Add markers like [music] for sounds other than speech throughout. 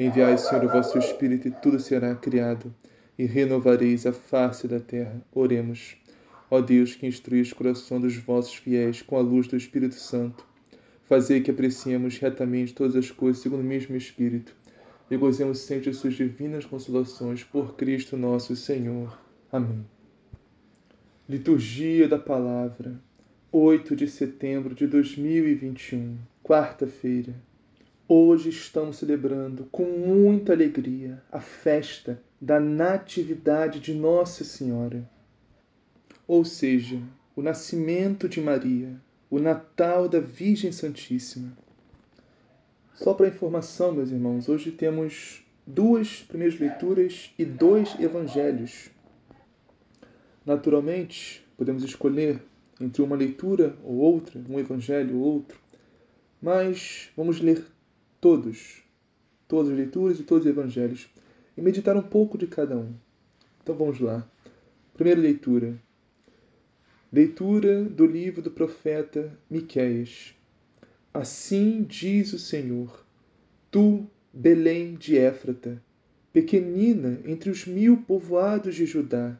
Enviai, Senhor, o vosso Espírito, e tudo será criado, e renovareis a face da terra. Oremos. Ó Deus, que instruís o coração dos vossos fiéis com a luz do Espírito Santo, fazei que apreciemos retamente todas as coisas segundo o mesmo Espírito, e gozemos sempre de suas divinas consolações por Cristo nosso Senhor. Amém. Liturgia da Palavra, 8 de setembro de 2021, quarta-feira. Hoje estamos celebrando com muita alegria a festa da Natividade de Nossa Senhora, ou seja, o nascimento de Maria, o Natal da Virgem Santíssima. Só para informação, meus irmãos, hoje temos duas primeiras leituras e dois evangelhos. Naturalmente, podemos escolher entre uma leitura ou outra, um evangelho ou outro, mas vamos ler todos, todas as leituras e todos os evangelhos, e meditar um pouco de cada um. Então vamos lá. Primeira leitura. Leitura do livro do profeta Miqueias. Assim diz o Senhor: Tu, Belém de Éfrata, pequenina entre os mil povoados de Judá,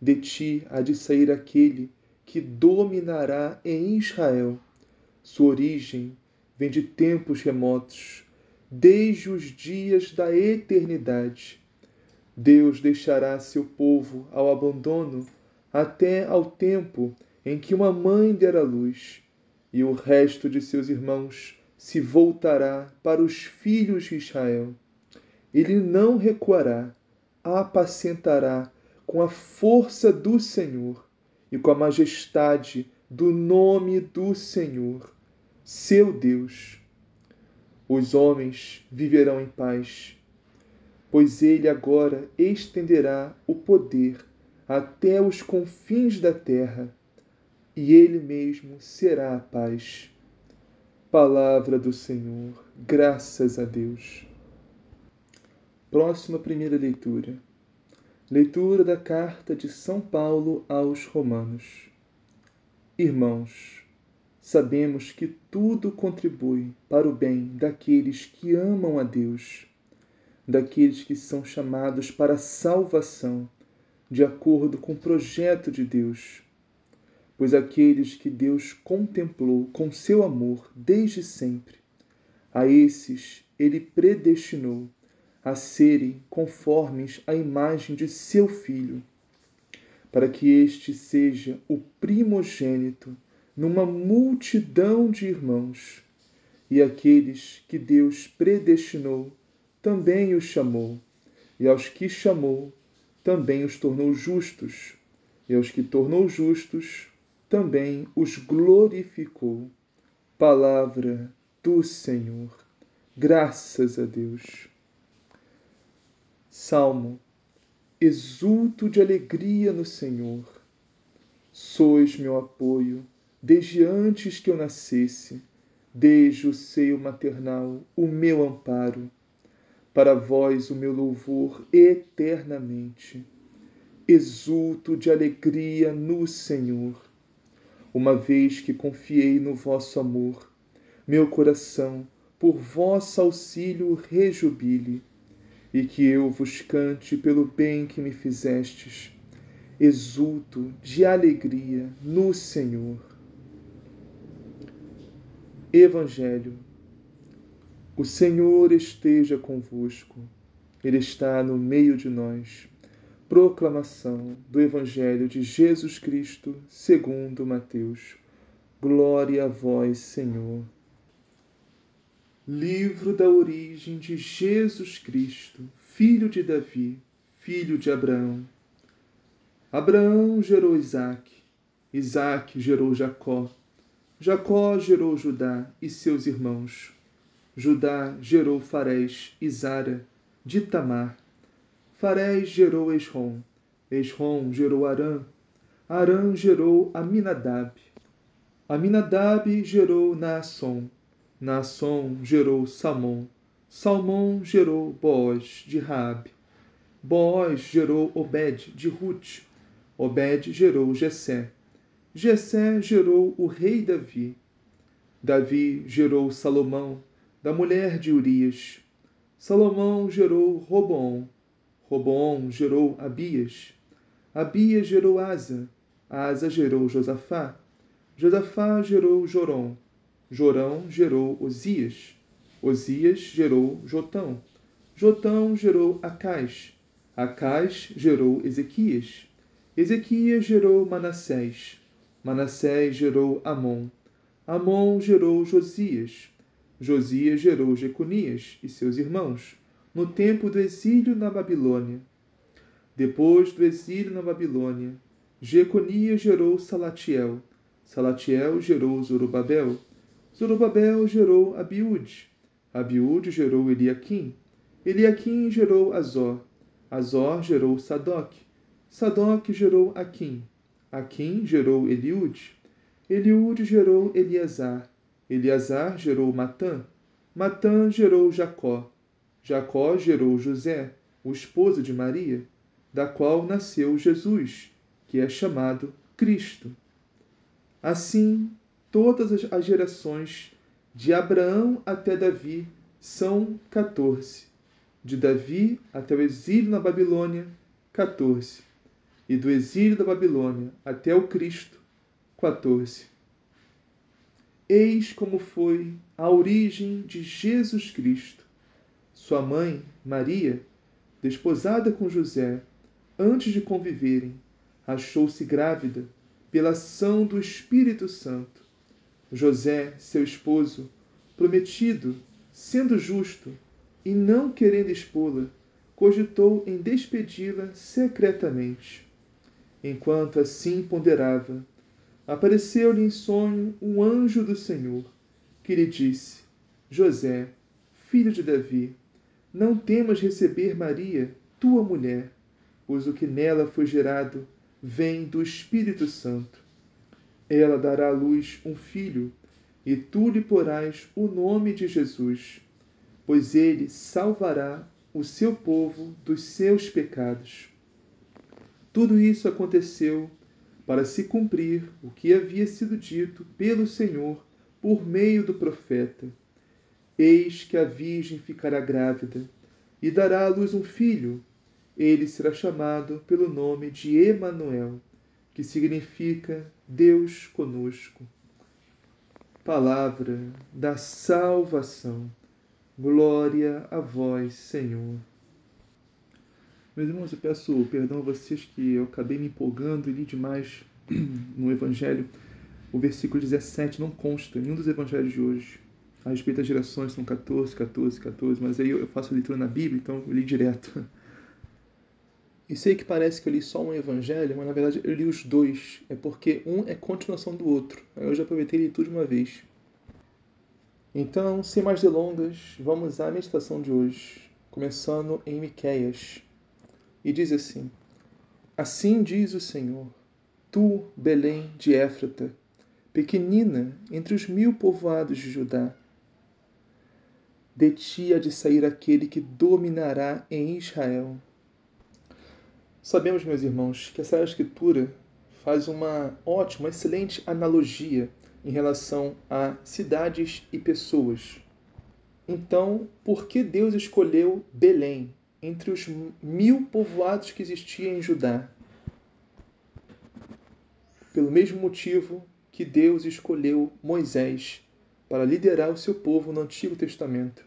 de ti há de sair aquele que dominará em Israel. Sua origem vem de tempos remotos, desde os dias da eternidade. Deus deixará seu povo ao abandono até ao tempo em que uma mãe dera luz, e o resto de seus irmãos se voltará para os filhos de Israel. Ele não recuará, apacentará com a força do Senhor e com a majestade do nome do Senhor seu Deus. Os homens viverão em paz, pois ele agora estenderá o poder até os confins da terra, e ele mesmo será a paz. Palavra do Senhor, graças a Deus. Próxima primeira leitura. Leitura da carta de São Paulo aos Romanos. Irmãos, sabemos que tudo contribui para o bem daqueles que amam a Deus, daqueles que são chamados para a salvação, de acordo com o projeto de Deus. Pois aqueles que Deus contemplou com seu amor desde sempre, a esses ele predestinou a serem conformes à imagem de seu Filho, para que este seja o primogênito numa multidão de irmãos. E aqueles que Deus predestinou, também os chamou. E aos que chamou, também os tornou justos. E aos que tornou justos, também os glorificou. Palavra do Senhor. Graças a Deus. Salmo. Exulto de alegria no Senhor. Sois meu apoio desde antes que eu nascesse, desde o seio maternal, o meu amparo. Para vós o meu louvor eternamente. Exulto de alegria no Senhor. Uma vez que confiei no vosso amor, meu coração por vosso auxílio rejubile, e que eu vos cante pelo bem que me fizestes. Exulto de alegria no Senhor. Evangelho. O Senhor esteja convosco, Ele está no meio de nós. Proclamação do Evangelho de Jesus Cristo, segundo Mateus. Glória a vós, Senhor. Livro da origem de Jesus Cristo, filho de Davi, filho de Abraão. Abraão gerou Isaque, Isaque gerou Jacó, Jacó gerou Judá e seus irmãos. Judá gerou Farés e Zara, de Tamar. Farés gerou Esrom, Esrom gerou Arã, Arã gerou Aminadab. Aminadab gerou Naasson, Naasson gerou Salmão, Salmão gerou Boaz de Raabe. Boaz gerou Obed de Ruth, Obed gerou Jessé. Jessé gerou o rei Davi. Davi gerou Salomão, da mulher de Urias. Salomão gerou Roboão. Roboão gerou Abias. Abias gerou Asa. Asa gerou Josafá. Josafá gerou Jorão. Jorão gerou Osias. Osias gerou Jotão. Jotão gerou Acais. Acais gerou Ezequias. Ezequias gerou Manassés. Manassés gerou Amon. Amon gerou Josias. Josias gerou Jeconias e seus irmãos, no tempo do exílio na Babilônia. Depois do exílio na Babilônia, Jeconias gerou Salatiel. Salatiel gerou Zorobabel. Zorobabel gerou Abiúde. Abiúde gerou Eliaquim. Eliaquim gerou Azor. Azor gerou Sadoc. Sadoc gerou Aquim. Aquim gerou Eliúde. Eliúde gerou Eleazar. Eleazar gerou Matã. Matã gerou Jacó. Jacó gerou José, o esposo de Maria, da qual nasceu Jesus, que é chamado Cristo. Assim, todas as gerações, de Abraão até Davi, são 14. De Davi até o exílio na Babilônia, 14. E do exílio da Babilônia até o Cristo, 14. Eis como foi a origem de Jesus Cristo. Sua mãe, Maria, desposada com José, antes de conviverem, achou-se grávida pela ação do Espírito Santo. José, seu esposo, prometido, sendo justo e não querendo expô-la, cogitou em despedi-la secretamente. Enquanto assim ponderava, apareceu-lhe em sonho um anjo do Senhor, que lhe disse: José, filho de Davi, não temas receber Maria, tua mulher, pois o que nela foi gerado vem do Espírito Santo. Ela dará à luz um filho, e tu lhe porás o nome de Jesus, pois ele salvará o seu povo dos seus pecados. Tudo isso aconteceu para se cumprir o que havia sido dito pelo Senhor por meio do profeta. Eis que a Virgem ficará grávida e dará à luz um filho. Ele será chamado pelo nome de Emanuel, que significa Deus conosco. Palavra da salvação. Glória a vós, Senhor. Meus irmãos, eu peço perdão a vocês que eu acabei me empolgando e li demais [clears throat] no Evangelho. O versículo 17 não consta em nenhum dos evangelhos de hoje. A respeito das gerações são 14, 14, 14, mas aí eu faço a leitura na Bíblia, então eu li direto. [laughs] E sei que parece que eu li só um evangelho, mas na verdade eu li os dois. É porque um é continuação do outro. Eu já aproveitei e li tudo de uma vez. Então, sem mais delongas, vamos à meditação de hoje, começando em Miqueias e diz assim: Assim diz o Senhor, tu, Belém de Éfrata, pequenina entre os mil povoados de Judá, de ti há de sair aquele que dominará em Israel. Sabemos, meus irmãos, que essa escritura faz uma ótima, excelente analogia em relação a cidades e pessoas. Então, por que Deus escolheu Belém, entre os mil povoados que existiam em Judá. Pelo mesmo motivo que Deus escolheu Moisés para liderar o seu povo no Antigo Testamento.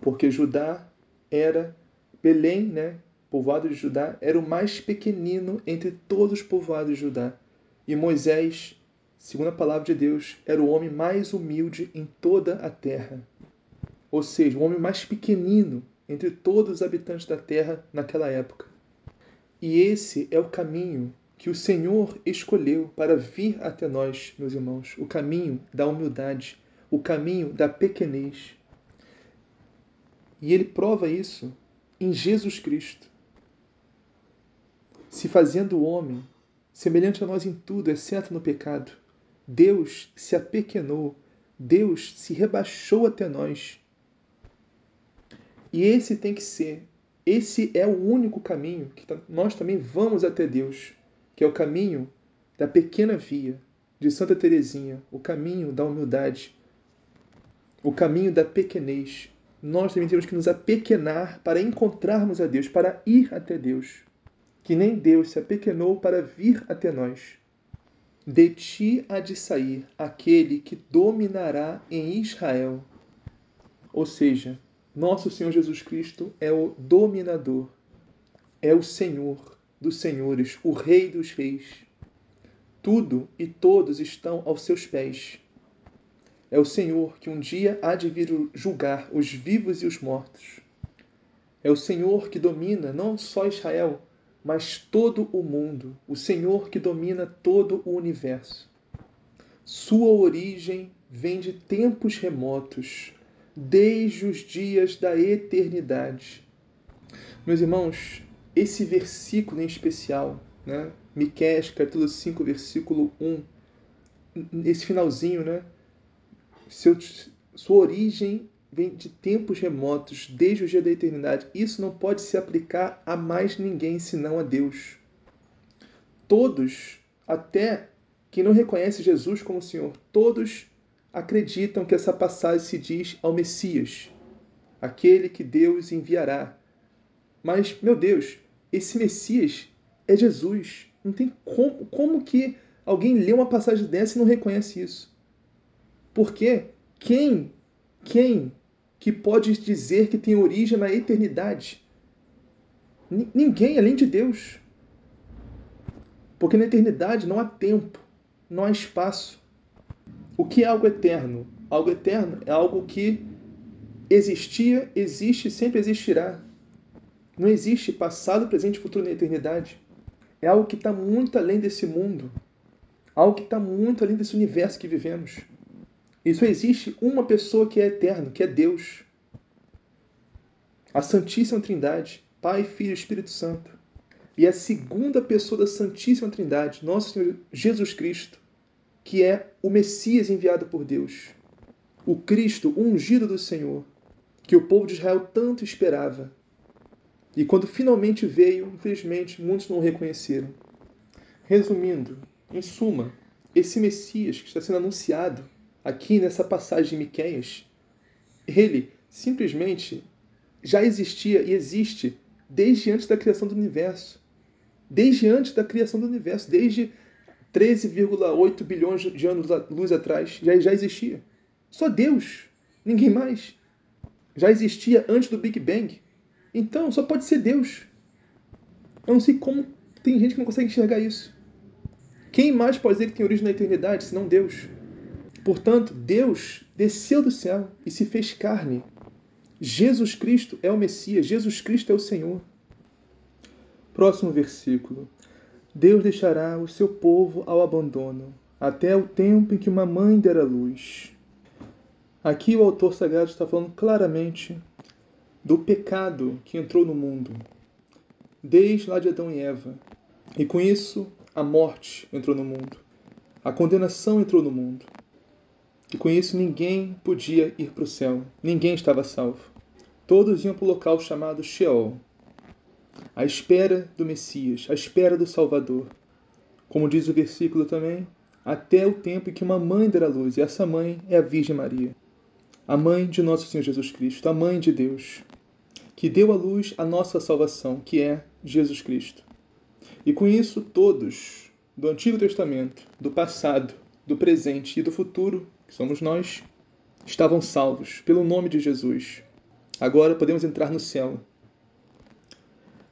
Porque Judá era Belém, né, povoado de Judá, era o mais pequenino entre todos os povoados de Judá. E Moisés, segundo a palavra de Deus, era o homem mais humilde em toda a terra. Ou seja, o homem mais pequenino entre todos os habitantes da terra naquela época. E esse é o caminho que o Senhor escolheu para vir até nós, meus irmãos, o caminho da humildade, o caminho da pequenez. E ele prova isso em Jesus Cristo. Se fazendo homem, semelhante a nós em tudo, exceto no pecado, Deus se apequenou, Deus se rebaixou até nós. E esse tem que ser, esse é o único caminho que nós também vamos até Deus que é o caminho da pequena via de Santa Teresinha, o caminho da humildade, o caminho da pequenez. Nós também temos que nos apequenar para encontrarmos a Deus, para ir até Deus. Que nem Deus se apequenou para vir até nós. De ti há de sair aquele que dominará em Israel. Ou seja, nosso Senhor Jesus Cristo é o dominador, é o Senhor, dos senhores, o Rei dos reis. Tudo e todos estão aos seus pés. É o Senhor que um dia há de vir julgar os vivos e os mortos. É o Senhor que domina não só Israel, mas todo o mundo, o Senhor que domina todo o universo. Sua origem vem de tempos remotos, desde os dias da eternidade. Meus irmãos, esse versículo em especial, né? Miqueias, capítulo 5, versículo 1, esse finalzinho, né? Seu, sua origem vem de tempos remotos, desde o dia da eternidade. Isso não pode se aplicar a mais ninguém senão a Deus. Todos, até quem não reconhece Jesus como Senhor, todos acreditam que essa passagem se diz ao Messias, aquele que Deus enviará. Mas, meu Deus, esse Messias é Jesus. Não tem como, como que alguém lê uma passagem dessa e não reconhece isso. Porque quem, quem que pode dizer que tem origem na eternidade? Ninguém além de Deus. Porque na eternidade não há tempo, não há espaço. O que é algo eterno? Algo eterno é algo que existia, existe e sempre existirá. Não existe passado, presente futuro na eternidade. É algo que está muito além desse mundo. Algo que está muito além desse universo que vivemos. Só existe uma pessoa que é eterno, que é Deus. A Santíssima Trindade, Pai, Filho e Espírito Santo. E a segunda pessoa da Santíssima Trindade, nosso Senhor Jesus Cristo, que é o Messias enviado por Deus. O Cristo ungido do Senhor, que o povo de Israel tanto esperava e quando finalmente veio, infelizmente, muitos não o reconheceram. Resumindo, em suma, esse Messias que está sendo anunciado aqui nessa passagem de Miqueias, ele simplesmente já existia e existe desde antes da criação do universo. Desde antes da criação do universo, desde 13,8 bilhões de anos luz atrás, já, já existia. Só Deus, ninguém mais. Já existia antes do Big Bang. Então, só pode ser Deus. Eu não sei como tem gente que não consegue enxergar isso. Quem mais pode dizer que tem origem na eternidade senão Deus? Portanto, Deus desceu do céu e se fez carne. Jesus Cristo é o Messias, Jesus Cristo é o Senhor. Próximo versículo. Deus deixará o seu povo ao abandono, até o tempo em que uma mãe dera luz. Aqui o autor sagrado está falando claramente do pecado que entrou no mundo, desde lá de Adão e Eva. E com isso, a morte entrou no mundo, a condenação entrou no mundo. E com isso, ninguém podia ir para o céu, ninguém estava salvo. Todos iam para o local chamado Sheol, à espera do Messias, à espera do Salvador. Como diz o versículo também, até o tempo em que uma mãe dará luz, e essa mãe é a Virgem Maria, a mãe de nosso Senhor Jesus Cristo, a mãe de Deus que deu à luz a nossa salvação, que é Jesus Cristo. E com isso, todos do Antigo Testamento, do passado, do presente e do futuro, que somos nós, estavam salvos pelo nome de Jesus. Agora podemos entrar no céu.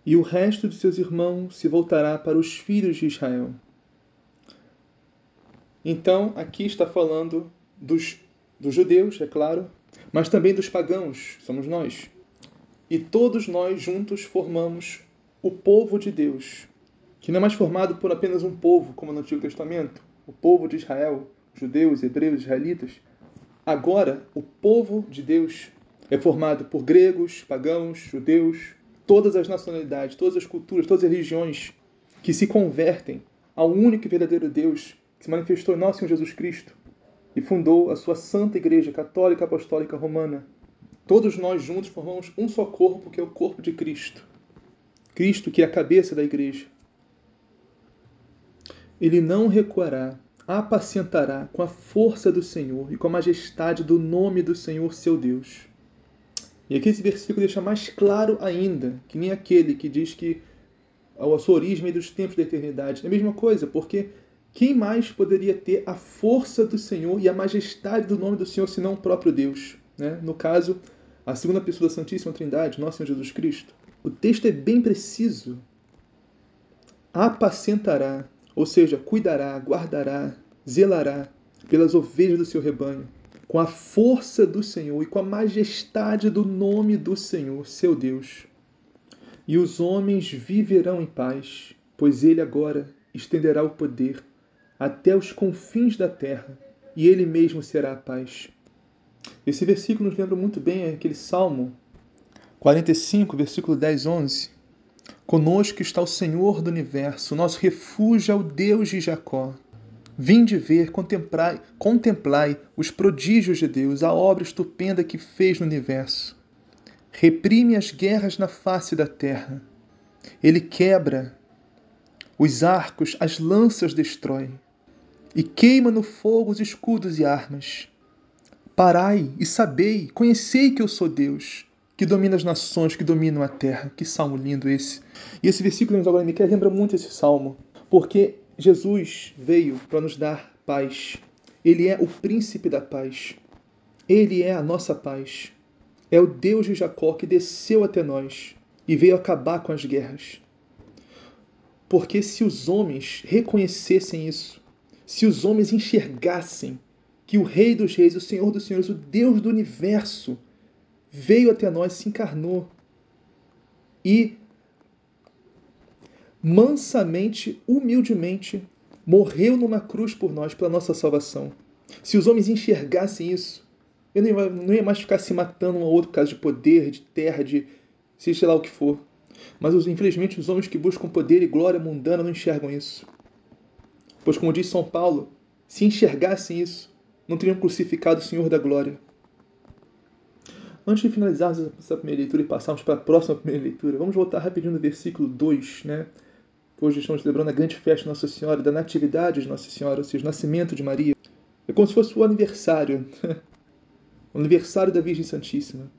E o resto de seus irmãos se voltará para os filhos de Israel. Então, aqui está falando dos, dos judeus, é claro, mas também dos pagãos, somos nós. E todos nós juntos formamos o povo de Deus, que não é mais formado por apenas um povo, como no Antigo Testamento, o povo de Israel, judeus, hebreus, israelitas. Agora, o povo de Deus é formado por gregos, pagãos, judeus, todas as nacionalidades, todas as culturas, todas as religiões que se convertem ao único e verdadeiro Deus que se manifestou em nosso Senhor Jesus Cristo e fundou a sua Santa Igreja Católica Apostólica Romana. Todos nós juntos formamos um só corpo, que é o corpo de Cristo. Cristo, que é a cabeça da igreja. Ele não recuará, apacentará com a força do Senhor e com a majestade do nome do Senhor seu Deus. E aqui esse versículo deixa mais claro ainda, que nem aquele que diz que a sua origem é dos tempos da eternidade. É a mesma coisa, porque quem mais poderia ter a força do Senhor e a majestade do nome do Senhor senão o próprio Deus? Né? No caso, a segunda pessoa da Santíssima Trindade, nosso Senhor Jesus Cristo. O texto é bem preciso. Apacentará, ou seja, cuidará, guardará, zelará pelas ovelhas do seu rebanho, com a força do Senhor e com a majestade do nome do Senhor, seu Deus. E os homens viverão em paz, pois ele agora estenderá o poder até os confins da terra, e ele mesmo será a paz. Esse versículo nos lembra muito bem aquele Salmo 45, versículo 10, 11. Conosco está o Senhor do universo, nosso refúgio é o Deus de Jacó. Vinde ver, contemplai, contemplai os prodígios de Deus, a obra estupenda que fez no universo. Reprime as guerras na face da terra. Ele quebra os arcos, as lanças destrói e queima no fogo os escudos e armas. Parai e sabei, conhecei que eu sou Deus, que domina as nações, que dominam a terra. Que salmo lindo esse. E esse versículo agora me quer lembra muito esse salmo, porque Jesus veio para nos dar paz. Ele é o príncipe da paz. Ele é a nossa paz. É o Deus de Jacó que desceu até nós e veio acabar com as guerras. Porque se os homens reconhecessem isso, se os homens enxergassem que o Rei dos Reis, o Senhor dos Senhores, o Deus do universo, veio até nós, se encarnou e mansamente, humildemente, morreu numa cruz por nós, pela nossa salvação. Se os homens enxergassem isso, eu não ia, mais ficar se matando um ao outro por causa de poder, de terra, de seja lá o que for. Mas infelizmente os homens que buscam poder e glória mundana não enxergam isso. Pois, como diz São Paulo, se enxergassem isso, não teriam crucificado o Senhor da glória. Antes de finalizarmos essa primeira leitura e passarmos para a próxima primeira leitura, vamos voltar rapidinho no versículo 2, né? Hoje estamos celebrando a grande festa de Nossa Senhora, da Natividade de Nossa Senhora, ou seja, o nascimento de Maria. É como se fosse o aniversário, [laughs] o aniversário da Virgem Santíssima.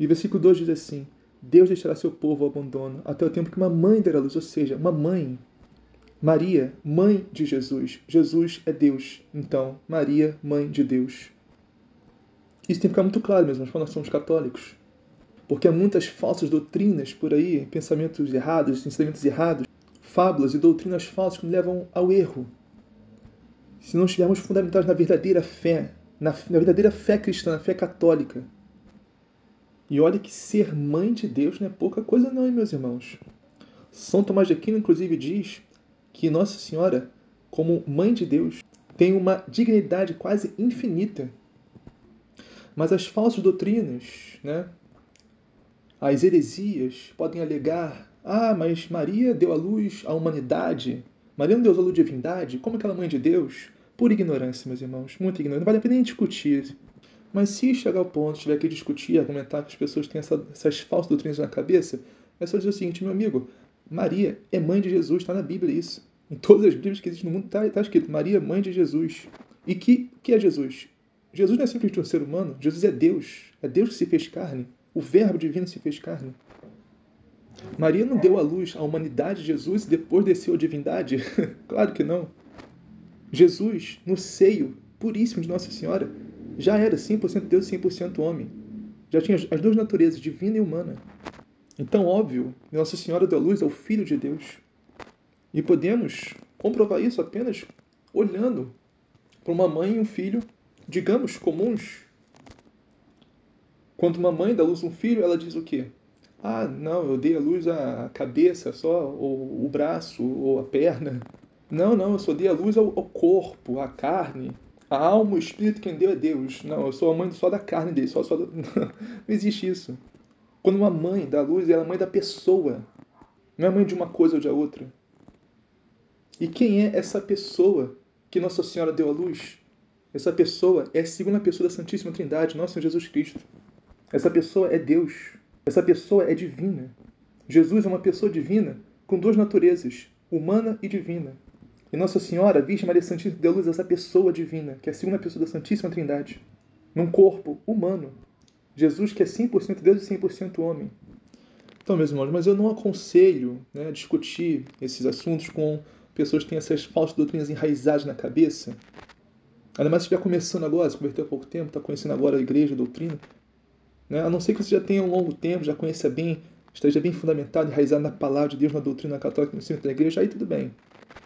E o versículo 2 diz assim: Deus deixará seu povo ao abandono até o tempo que uma mãe dará luz, ou seja, uma mãe Maria, mãe de Jesus. Jesus é Deus. Então, Maria, mãe de Deus. Isso tem que ficar muito claro mesmo quando nós somos católicos. Porque há muitas falsas doutrinas por aí, pensamentos errados, ensinamentos errados, fábulas e doutrinas falsas que nos levam ao erro. Se não estivermos fundamentados na verdadeira fé, na, na verdadeira fé cristã, na fé católica. E olha que ser mãe de Deus não é pouca coisa não, hein, meus irmãos. São Tomás de Aquino, inclusive, diz que Nossa Senhora, como Mãe de Deus, tem uma dignidade quase infinita. Mas as falsas doutrinas, né, as heresias, podem alegar: ah, mas Maria deu à luz à humanidade. Maria não deu à luz à divindade? Como aquela mãe de Deus? Por ignorância, meus irmãos, muita ignorância. Não vale a pena nem discutir. Mas se chegar ao ponto, tiver que discutir, argumentar que as pessoas têm essa, essas falsas doutrinas na cabeça, é só dizer o seguinte, meu amigo, Maria é mãe de Jesus, está na Bíblia isso. Em todas as Bíblias que existem no mundo está tá escrito Maria, mãe de Jesus. E que, que é Jesus? Jesus não é simplesmente um ser humano, Jesus é Deus. É Deus que se fez carne. O Verbo divino se fez carne. Maria não deu à luz à humanidade de Jesus e depois desceu a divindade? [laughs] claro que não. Jesus, no seio puríssimo de Nossa Senhora, já era 100% Deus e 100% homem. já tinha as duas naturezas, divina e humana. Então, óbvio, Nossa Senhora deu luz ao Filho de Deus. E podemos comprovar isso apenas olhando para uma mãe e um filho, digamos, comuns. Quando uma mãe dá luz a um filho, ela diz o quê? Ah, não, eu dei a luz à cabeça só, ou o braço, ou a perna. Não, não, eu só dei a luz ao, ao corpo, à carne. A alma, o espírito, quem deu é Deus. Não, eu sou a mãe só da carne dele, só, só do... [laughs] Não existe isso. Quando uma mãe dá luz, ela é a mãe da pessoa. Não é mãe de uma coisa ou de outra. E quem é essa pessoa que Nossa Senhora deu à luz? Essa pessoa é a segunda pessoa da Santíssima Trindade, nosso Senhor Jesus Cristo. Essa pessoa é Deus. Essa pessoa é divina. Jesus é uma pessoa divina com duas naturezas, humana e divina. E Nossa Senhora, Virgem Maria Santíssima, deu luz a essa pessoa divina, que é a segunda pessoa da Santíssima Trindade, num corpo humano. Jesus, que é 100% Deus e 100% homem. Então, meus irmãos, mas eu não aconselho né, discutir esses assuntos com pessoas que têm essas falsas doutrinas enraizadas na cabeça. Ainda mais se estiver começando agora, se converteu há pouco tempo, está conhecendo agora a igreja, a doutrina. Né? A não ser que você já tenha um longo tempo, já conheça bem, esteja bem fundamentado, enraizado na palavra de Deus, na doutrina católica, no ensino da igreja, aí tudo bem.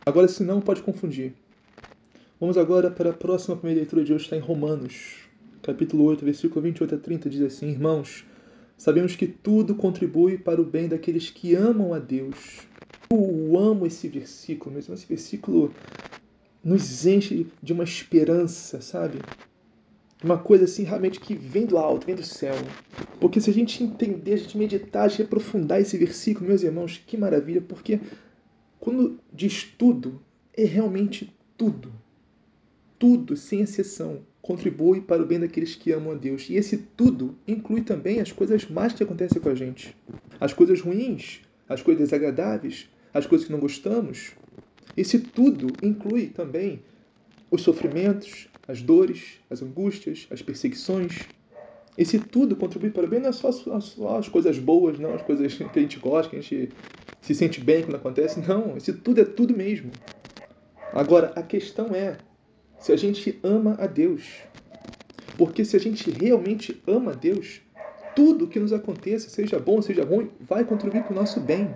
Agora, se não, pode confundir. Vamos agora para a próxima primeira leitura de hoje, está em Romanos, capítulo 8, versículo 28 a 30, diz assim: Irmãos, sabemos que tudo contribui para o bem daqueles que amam a Deus. Eu amo esse versículo, mesmo esse versículo nos enche de uma esperança, sabe? Uma coisa assim realmente que vem do alto, vem do céu. Porque se a gente entender, a gente meditar, a gente aprofundar esse versículo, meus irmãos, que maravilha, porque quando diz tudo, é realmente tudo. Tudo, sem exceção, contribui para o bem daqueles que amam a Deus. E esse tudo inclui também as coisas más que acontecem com a gente. As coisas ruins, as coisas desagradáveis, as coisas que não gostamos. Esse tudo inclui também os sofrimentos, as dores, as angústias, as perseguições. Esse tudo contribui para o bem, não é só, só as coisas boas, não as coisas que a gente gosta, que a gente se sente bem quando acontece. Não, esse tudo é tudo mesmo. Agora, a questão é se a gente ama a Deus. Porque se a gente realmente ama a Deus, tudo que nos aconteça, seja bom, seja ruim, vai contribuir para o nosso bem.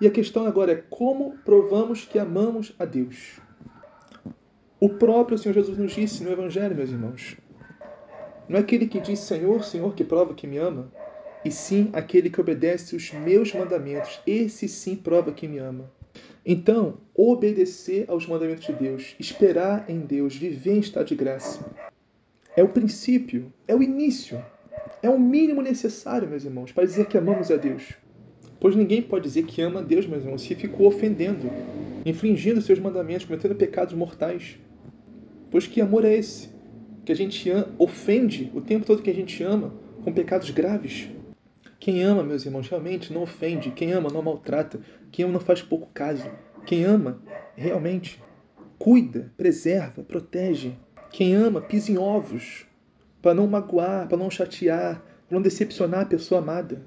E a questão agora é como provamos que amamos a Deus? O próprio Senhor Jesus nos disse no Evangelho, meus irmãos. Não é aquele que diz Senhor, Senhor, que prova que me ama, e sim aquele que obedece os meus mandamentos. Esse sim prova que me ama. Então, obedecer aos mandamentos de Deus, esperar em Deus, viver em estado de graça, é o princípio, é o início, é o mínimo necessário, meus irmãos, para dizer que amamos a Deus. Pois ninguém pode dizer que ama a Deus, meus irmãos, se ficou ofendendo, infringindo seus mandamentos, cometendo pecados mortais. Pois que amor é esse? Que a gente ofende o tempo todo que a gente ama com pecados graves. Quem ama, meus irmãos, realmente não ofende. Quem ama não maltrata. Quem ama não faz pouco caso. Quem ama realmente cuida, preserva, protege. Quem ama pisa em ovos para não magoar, para não chatear, para não decepcionar a pessoa amada.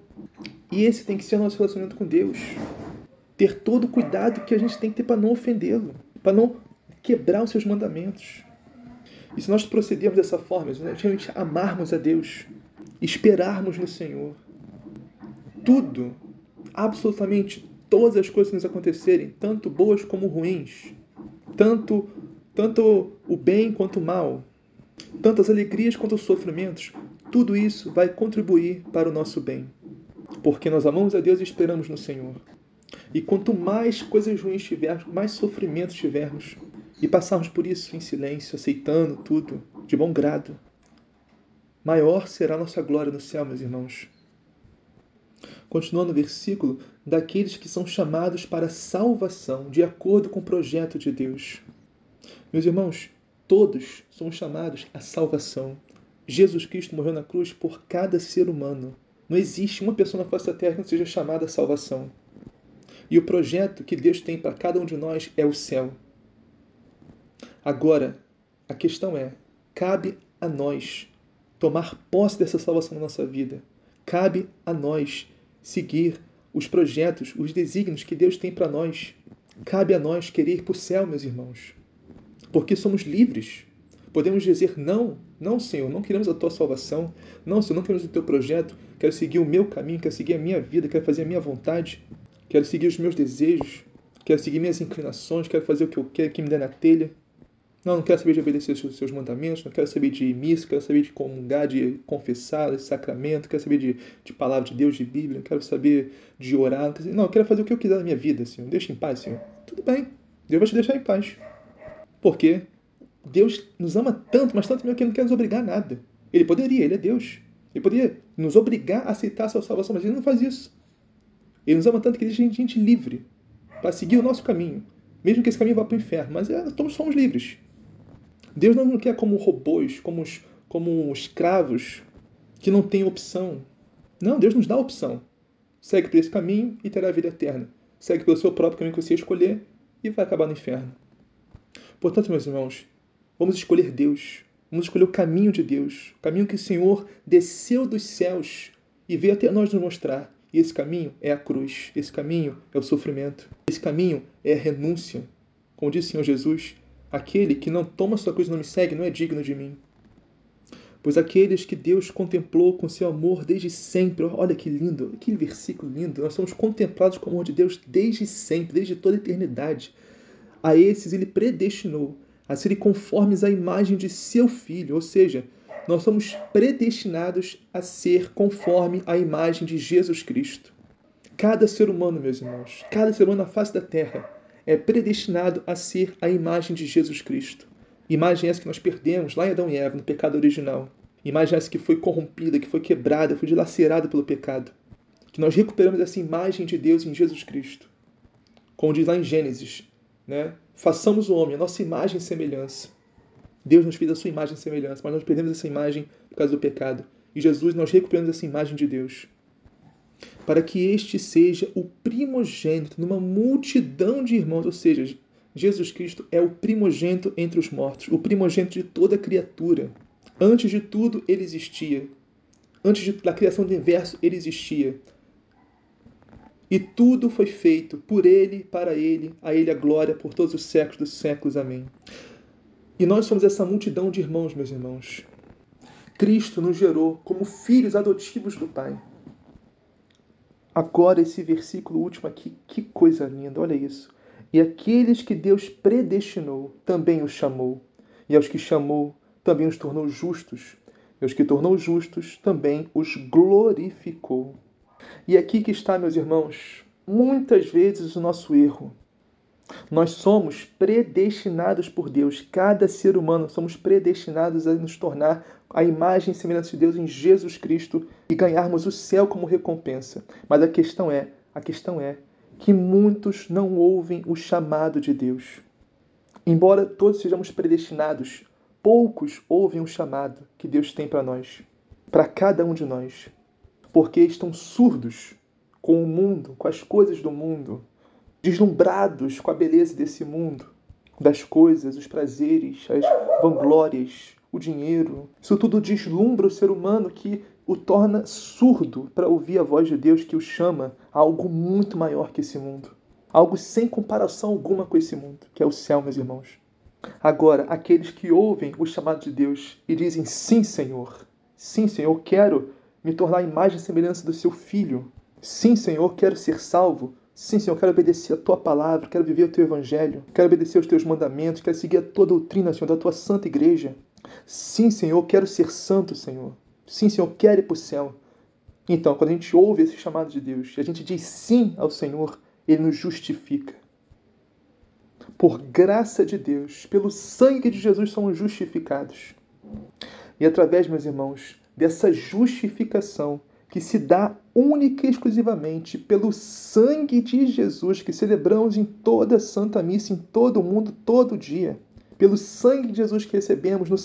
E esse tem que ser o nosso relacionamento com Deus. Ter todo o cuidado que a gente tem que ter para não ofendê-lo, para não quebrar os seus mandamentos. E se nós procedermos dessa forma, se nós realmente amarmos a Deus, esperarmos no Senhor, tudo, absolutamente todas as coisas que nos acontecerem, tanto boas como ruins, tanto, tanto o bem quanto o mal, tanto as alegrias quanto os sofrimentos, tudo isso vai contribuir para o nosso bem. Porque nós amamos a Deus e esperamos no Senhor. E quanto mais coisas ruins tivermos, mais sofrimentos tivermos, e passarmos por isso em silêncio, aceitando tudo de bom grado, maior será a nossa glória no céu, meus irmãos. Continuando o versículo, daqueles que são chamados para salvação, de acordo com o projeto de Deus. Meus irmãos, todos somos chamados à salvação. Jesus Cristo morreu na cruz por cada ser humano. Não existe uma pessoa na face da terra que não seja chamada à salvação. E o projeto que Deus tem para cada um de nós é o céu. Agora, a questão é: cabe a nós tomar posse dessa salvação na nossa vida. Cabe a nós seguir os projetos, os desígnios que Deus tem para nós. Cabe a nós querer ir para o céu, meus irmãos. Porque somos livres. Podemos dizer não, não, Senhor, não queremos a tua salvação. Não, Senhor, não queremos o teu projeto. Quero seguir o meu caminho, quero seguir a minha vida, quero fazer a minha vontade, quero seguir os meus desejos, quero seguir minhas inclinações, quero fazer o que eu quero, que me der na telha. Não, não quero saber de obedecer os seus mandamentos, não quero saber de missa, quero saber de comungar, de confessar, de sacramento, quero saber de, de palavra de Deus, de Bíblia, quero saber de orar. Não, eu quero fazer o que eu quiser na minha vida, Senhor. Deixa em paz, Senhor. Tudo bem, Deus vai te deixar em paz. Porque Deus nos ama tanto, mas tanto mesmo que Ele não quer nos obrigar a nada. Ele poderia, Ele é Deus. Ele poderia nos obrigar a aceitar a sua salvação, mas Ele não faz isso. Ele nos ama tanto que deixa a gente livre para seguir o nosso caminho. Mesmo que esse caminho vá para o inferno, mas é, somos livres. Deus não nos quer como robôs, como, como escravos que não têm opção. Não, Deus nos dá opção. Segue por esse caminho e terá a vida eterna. Segue pelo seu próprio caminho que você escolher e vai acabar no inferno. Portanto, meus irmãos, vamos escolher Deus. Vamos escolher o caminho de Deus. O caminho que o Senhor desceu dos céus e veio até nós nos mostrar. E esse caminho é a cruz. Esse caminho é o sofrimento. Esse caminho é a renúncia. Como disse o Senhor Jesus, Aquele que não toma sua cruz e não me segue não é digno de mim. Pois aqueles que Deus contemplou com seu amor desde sempre, olha que lindo, que versículo lindo, nós somos contemplados com o amor de Deus desde sempre, desde toda a eternidade. A esses ele predestinou a serem conformes à imagem de seu filho, ou seja, nós somos predestinados a ser conforme à imagem de Jesus Cristo. Cada ser humano, meus irmãos, cada ser humano na face da terra, é predestinado a ser a imagem de Jesus Cristo. Imagem essa que nós perdemos lá em Adão e Eva, no pecado original. Imagem essa que foi corrompida, que foi quebrada, foi dilacerada pelo pecado. Que nós recuperamos essa imagem de Deus em Jesus Cristo. Como diz lá em Gênesis, né? façamos o homem a nossa imagem e semelhança. Deus nos fez a sua imagem e semelhança, mas nós perdemos essa imagem por causa do pecado. E Jesus, nós recuperamos essa imagem de Deus para que este seja o primogênito numa multidão de irmãos, ou seja, Jesus Cristo é o primogênito entre os mortos, o primogênito de toda criatura. Antes de tudo, ele existia. Antes da criação do universo, ele existia. E tudo foi feito por ele, para ele, a ele a glória por todos os séculos dos séculos. Amém. E nós somos essa multidão de irmãos, meus irmãos. Cristo nos gerou como filhos adotivos do Pai. Agora, esse versículo último aqui, que coisa linda, olha isso. E aqueles que Deus predestinou, também os chamou. E aos que chamou, também os tornou justos. E aos que tornou justos, também os glorificou. E aqui que está, meus irmãos, muitas vezes o nosso erro. Nós somos predestinados por Deus, cada ser humano somos predestinados a nos tornar a imagem e semelhança de Deus em Jesus Cristo e ganharmos o céu como recompensa. Mas a questão é, a questão é que muitos não ouvem o chamado de Deus. Embora todos sejamos predestinados, poucos ouvem o chamado que Deus tem para nós, para cada um de nós, porque estão surdos com o mundo, com as coisas do mundo, deslumbrados com a beleza desse mundo, das coisas, os prazeres, as vanglórias, o dinheiro. Isso tudo deslumbra o ser humano que o torna surdo para ouvir a voz de Deus que o chama a algo muito maior que esse mundo. Algo sem comparação alguma com esse mundo, que é o céu, meus irmãos. Agora, aqueles que ouvem o chamado de Deus e dizem: Sim, Senhor, sim, Senhor, quero me tornar a imagem e semelhança do seu filho. Sim, Senhor, quero ser salvo. Sim, Senhor, quero obedecer a tua palavra, quero viver o teu evangelho, quero obedecer aos teus mandamentos, quero seguir a tua doutrina, Senhor, da tua santa igreja. Sim, Senhor, quero ser santo, Senhor. Sim, Senhor, quero ir para o céu. Então, quando a gente ouve esse chamado de Deus e a gente diz sim ao Senhor, Ele nos justifica. Por graça de Deus, pelo sangue de Jesus, somos justificados. E através, meus irmãos, dessa justificação, que se dá única e exclusivamente pelo sangue de Jesus que celebramos em toda a Santa Missa, em todo o mundo, todo dia. Pelo sangue de Jesus que recebemos no,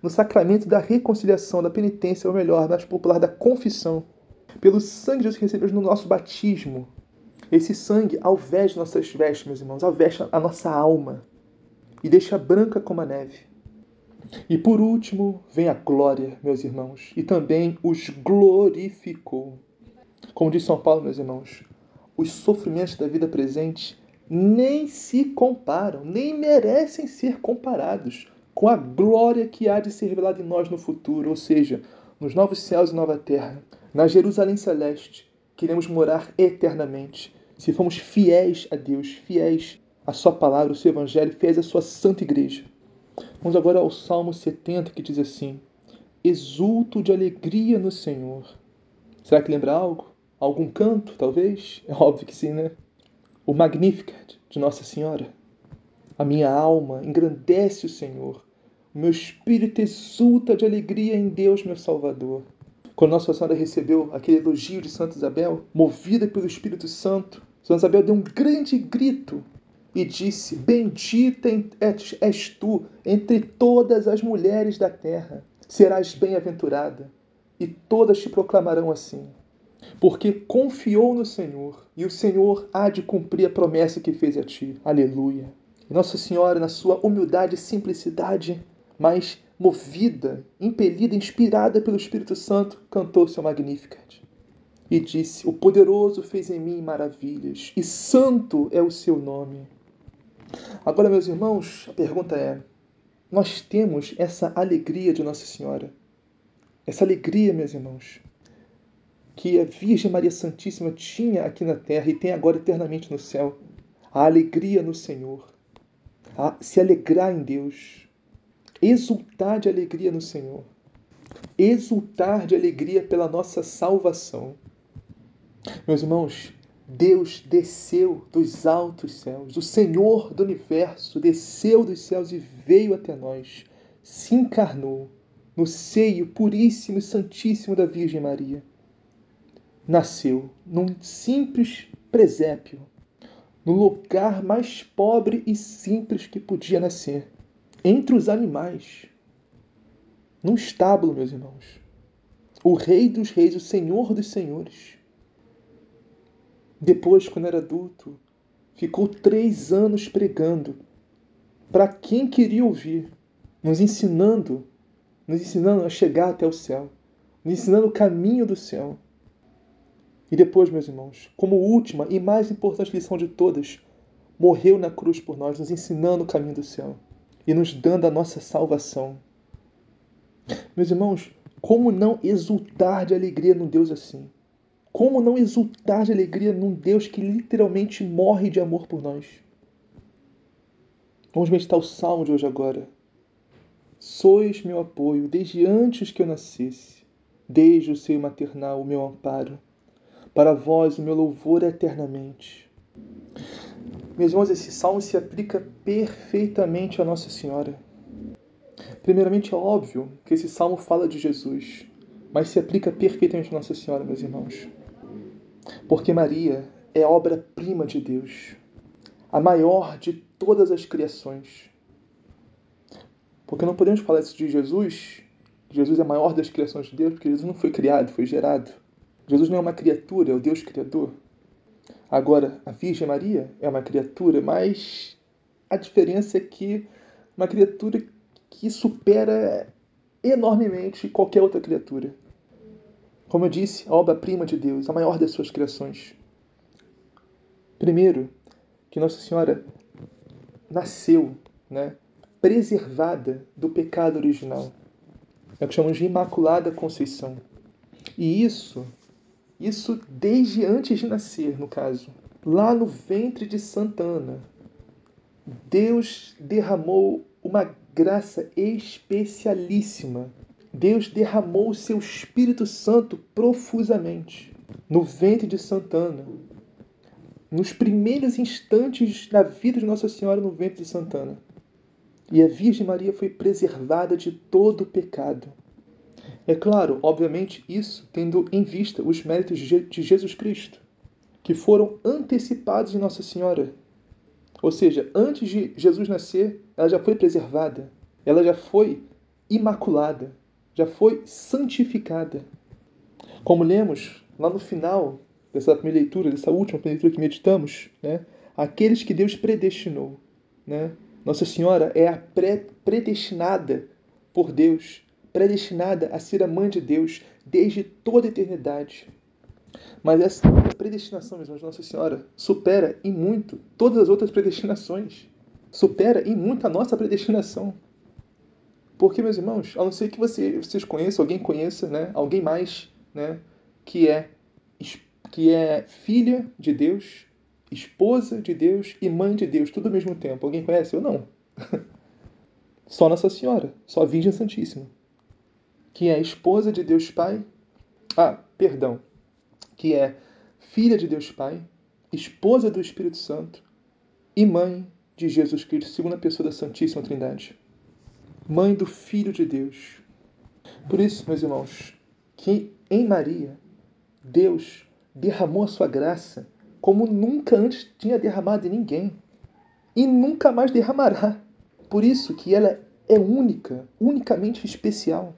no sacramento da reconciliação, da penitência, ou melhor, mais popular, da confissão. Pelo sangue de Jesus que recebemos no nosso batismo. Esse sangue alveja nossas vestes, meus irmãos, alveja a nossa alma e deixa branca como a neve. E por último, vem a glória, meus irmãos, e também os glorificou. Como diz São Paulo, meus irmãos, os sofrimentos da vida presente nem se comparam, nem merecem ser comparados com a glória que há de ser revelada em nós no futuro, ou seja, nos novos céus e nova terra, na Jerusalém celeste, queremos morar eternamente. Se formos fiéis a Deus, fiéis à Sua palavra, ao seu Evangelho, fiéis à Sua Santa Igreja. Vamos agora ao Salmo 70 que diz assim: Exulto de alegria no Senhor. Será que lembra algo? Algum canto, talvez? É óbvio que sim, né? O Magnificat de Nossa Senhora. A minha alma engrandece o Senhor. O meu espírito exulta de alegria em Deus, meu Salvador. Quando Nossa Senhora recebeu aquele elogio de Santa Isabel, movida pelo Espírito Santo, Santa Isabel deu um grande grito e disse: Bendita és tu entre todas as mulheres da terra, serás bem-aventurada, e todas te proclamarão assim. Porque confiou no Senhor, e o Senhor há de cumprir a promessa que fez a ti. Aleluia. Nossa Senhora, na sua humildade e simplicidade, mas movida, impelida, inspirada pelo Espírito Santo, cantou seu Magnificat. E disse: O poderoso fez em mim maravilhas, e santo é o seu nome. Agora, meus irmãos, a pergunta é: nós temos essa alegria de Nossa Senhora? Essa alegria, meus irmãos, que a Virgem Maria Santíssima tinha aqui na terra e tem agora eternamente no céu. A alegria no Senhor. A se alegrar em Deus. Exultar de alegria no Senhor. Exultar de alegria pela nossa salvação. Meus irmãos, Deus desceu dos altos céus, o Senhor do universo desceu dos céus e veio até nós, se encarnou no seio puríssimo e santíssimo da Virgem Maria. Nasceu num simples presépio, no lugar mais pobre e simples que podia nascer, entre os animais, num estábulo, meus irmãos. O Rei dos Reis, o Senhor dos Senhores depois, quando era adulto, ficou três anos pregando para quem queria ouvir, nos ensinando, nos ensinando a chegar até o céu, nos ensinando o caminho do céu. E depois, meus irmãos, como última e mais importante lição de todas, morreu na cruz por nós, nos ensinando o caminho do céu e nos dando a nossa salvação. Meus irmãos, como não exultar de alegria num Deus assim? Como não exultar de alegria num Deus que literalmente morre de amor por nós? Vamos meditar o salmo de hoje agora. Sois meu apoio desde antes que eu nascesse, desde o seio maternal o meu amparo. Para vós o meu louvor é eternamente. Meus irmãos, esse salmo se aplica perfeitamente a Nossa Senhora. Primeiramente, é óbvio que esse salmo fala de Jesus, mas se aplica perfeitamente a Nossa Senhora, meus irmãos. Porque Maria é obra-prima de Deus, a maior de todas as criações. Porque não podemos falar isso de Jesus, Jesus é a maior das criações de Deus, porque Jesus não foi criado, foi gerado. Jesus não é uma criatura, é o Deus Criador. Agora, a Virgem Maria é uma criatura, mas a diferença é que uma criatura que supera enormemente qualquer outra criatura. Como eu disse, a obra-prima de Deus, a maior das suas criações. Primeiro, que Nossa Senhora nasceu, né, preservada do pecado original. É o que chamamos de Imaculada Conceição. E isso, isso desde antes de nascer, no caso, lá no ventre de Santa Ana, Deus derramou uma graça especialíssima Deus derramou o seu Espírito Santo profusamente no ventre de Santana, nos primeiros instantes da vida de Nossa Senhora no ventre de Santana. E a Virgem Maria foi preservada de todo o pecado. É claro, obviamente, isso tendo em vista os méritos de Jesus Cristo, que foram antecipados em Nossa Senhora. Ou seja, antes de Jesus nascer, ela já foi preservada, ela já foi imaculada já foi santificada. Como lemos lá no final dessa primeira leitura, dessa última leitura que meditamos, né? aqueles que Deus predestinou. Né? Nossa Senhora é a pré predestinada por Deus, predestinada a ser a mãe de Deus desde toda a eternidade. Mas essa predestinação, meus irmãos, Nossa Senhora supera em muito todas as outras predestinações. Supera em muito a nossa predestinação. Porque, meus irmãos, a não ser que você, vocês conheçam, alguém conheça, né? Alguém mais, né? Que é, que é filha de Deus, esposa de Deus e mãe de Deus, tudo ao mesmo tempo. Alguém conhece? Eu não. [laughs] Só Nossa Senhora, só a Virgem Santíssima. Que é esposa de Deus Pai. Ah, perdão. Que é filha de Deus Pai, esposa do Espírito Santo e mãe de Jesus Cristo, segunda pessoa da Santíssima Trindade mãe do Filho de Deus. Por isso, meus irmãos, que em Maria, Deus derramou a sua graça como nunca antes tinha derramado em ninguém e nunca mais derramará. Por isso que ela é única, unicamente especial.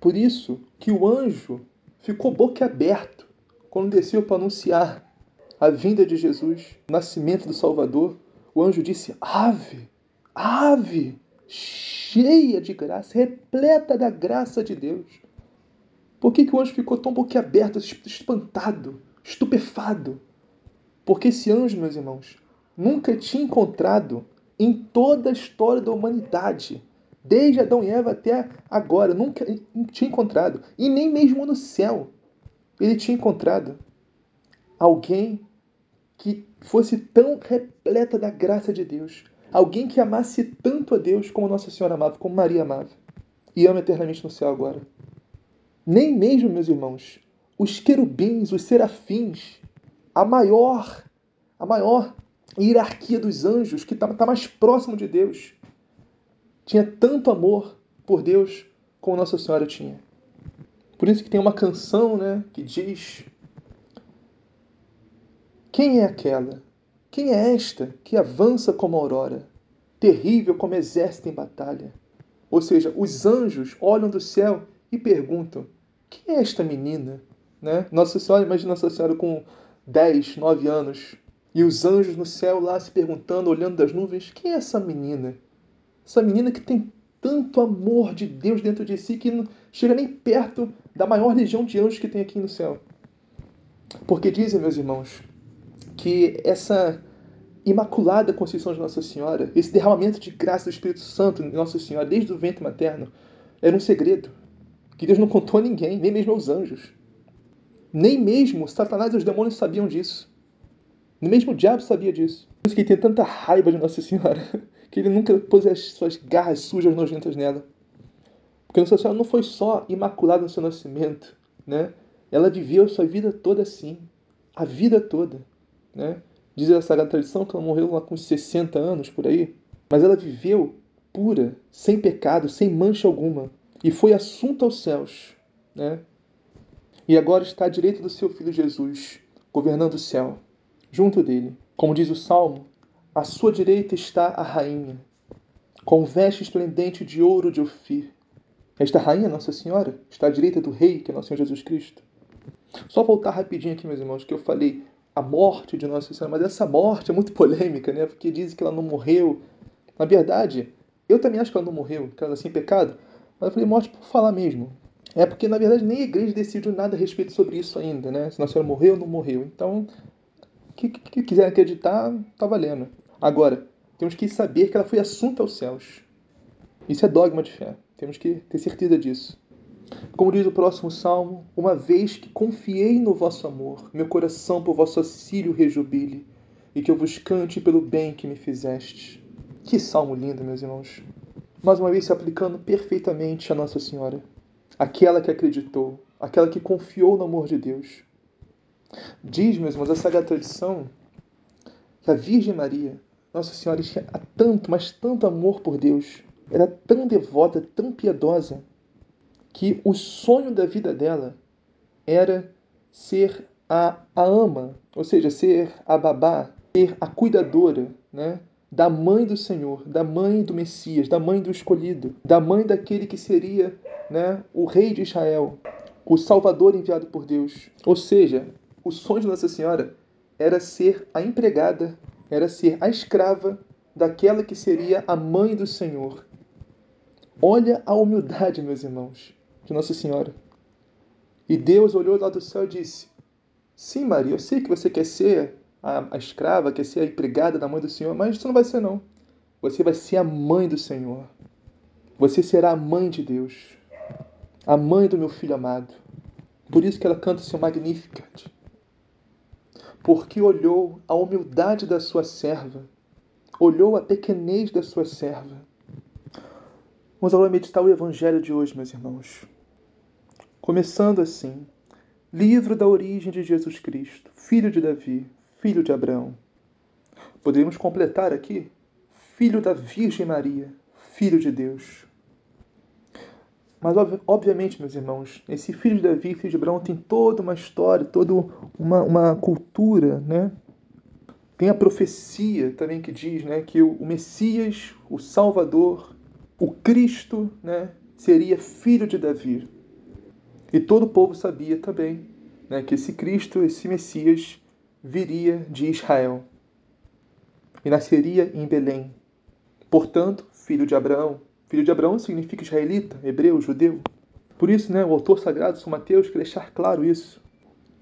Por isso que o anjo ficou boquiaberto quando desceu para anunciar a vinda de Jesus, o nascimento do Salvador. O anjo disse: Ave, ave, cheia de graça, repleta da graça de Deus. Por que, que o anjo ficou tão boquiaberto, espantado, estupefado? Porque esse anjo, meus irmãos, nunca tinha encontrado em toda a história da humanidade, desde Adão e Eva até agora, nunca tinha encontrado, e nem mesmo no céu, ele tinha encontrado alguém que fosse tão repleta da graça de Deus, Alguém que amasse tanto a Deus como Nossa Senhora amava, como Maria amava. E ama eternamente no céu agora. Nem mesmo, meus irmãos, os querubins, os serafins, a maior, a maior hierarquia dos anjos, que está tá mais próximo de Deus, tinha tanto amor por Deus como Nossa Senhora tinha. Por isso que tem uma canção né, que diz: Quem é aquela quem é esta que avança como aurora, terrível como exército em batalha? Ou seja, os anjos olham do céu e perguntam: quem é esta menina? Né? Nossa Senhora, imagina Nossa Senhora com 10, 9 anos, e os anjos no céu lá se perguntando, olhando das nuvens: quem é essa menina? Essa menina que tem tanto amor de Deus dentro de si que não chega nem perto da maior legião de anjos que tem aqui no céu. Porque dizem, meus irmãos, que essa imaculada conceição de Nossa Senhora, esse derramamento de graça do Espírito Santo em Nossa Senhora, desde o ventre materno, era um segredo que Deus não contou a ninguém, nem mesmo aos anjos. Nem mesmo Satanás e os demônios sabiam disso. Nem mesmo o diabo sabia disso. Por isso que ele tem tanta raiva de Nossa Senhora, [laughs] que ele nunca pôs as suas garras sujas nojentas nela. Porque Nossa Senhora não foi só imaculada no seu nascimento, né? Ela viveu a sua vida toda assim, a vida toda. Né? Diz a Sagrada Tradição que ela morreu lá com 60 anos, por aí. Mas ela viveu pura, sem pecado, sem mancha alguma. E foi assunta aos céus. Né? E agora está à direita do seu Filho Jesus, governando o céu, junto dele. Como diz o Salmo, à sua direita está a rainha, com veste esplendente de ouro de Ofir. Esta rainha, Nossa Senhora, está à direita do Rei, que é Nosso Senhor Jesus Cristo. Só voltar rapidinho aqui, meus irmãos, que eu falei a morte de Nossa Senhora, mas essa morte é muito polêmica, né? Porque dizem que ela não morreu. Na verdade, eu também acho que ela não morreu, que ela é sem pecado. Mas eu falei morte por falar mesmo. É porque, na verdade, nem a igreja decidiu nada a respeito sobre isso ainda, né? Se Nossa Senhora morreu ou não morreu. Então, que, que quiser acreditar, tá valendo. Agora, temos que saber que ela foi assunta aos céus. Isso é dogma de fé. Temos que ter certeza disso. Como diz o próximo salmo, uma vez que confiei no vosso amor, meu coração por vosso auxílio rejubile, e que eu vos cante pelo bem que me fizeste. Que salmo lindo, meus irmãos. Mais uma vez se aplicando perfeitamente a Nossa Senhora, aquela que acreditou, aquela que confiou no amor de Deus. Diz, meus irmãos, a sagrada tradição que a Virgem Maria, Nossa Senhora, tinha tanto, mas tanto amor por Deus, era tão devota, tão piedosa, que o sonho da vida dela era ser a, a ama, ou seja, ser a babá, ser a cuidadora, né? da mãe do Senhor, da mãe do Messias, da mãe do escolhido, da mãe daquele que seria né, o rei de Israel, o Salvador enviado por Deus. Ou seja, o sonho de Nossa Senhora era ser a empregada, era ser a escrava daquela que seria a mãe do Senhor. Olha a humildade, meus irmãos de Nossa Senhora. E Deus olhou lá do céu e disse: Sim, Maria, eu sei que você quer ser a, a escrava, quer ser a empregada da mãe do Senhor, mas isso não vai ser, não. Você vai ser a mãe do Senhor. Você será a mãe de Deus, a mãe do meu filho amado. Por isso que ela canta o seu Magnificat. Porque olhou a humildade da sua serva, olhou a pequenez da sua serva. Vamos agora meditar o Evangelho de hoje, meus irmãos. Começando assim, livro da origem de Jesus Cristo, filho de Davi, filho de Abraão. Poderíamos completar aqui, filho da Virgem Maria, filho de Deus. Mas, obviamente, meus irmãos, esse filho de Davi, filho de Abraão, tem toda uma história, toda uma, uma cultura, né? Tem a profecia também que diz né, que o Messias, o Salvador, o Cristo, né, seria filho de Davi. E todo o povo sabia também né, que esse Cristo, esse Messias, viria de Israel e nasceria em Belém. Portanto, filho de Abraão. Filho de Abraão significa israelita, hebreu, judeu. Por isso, né, o autor sagrado, São Mateus, quer deixar claro isso,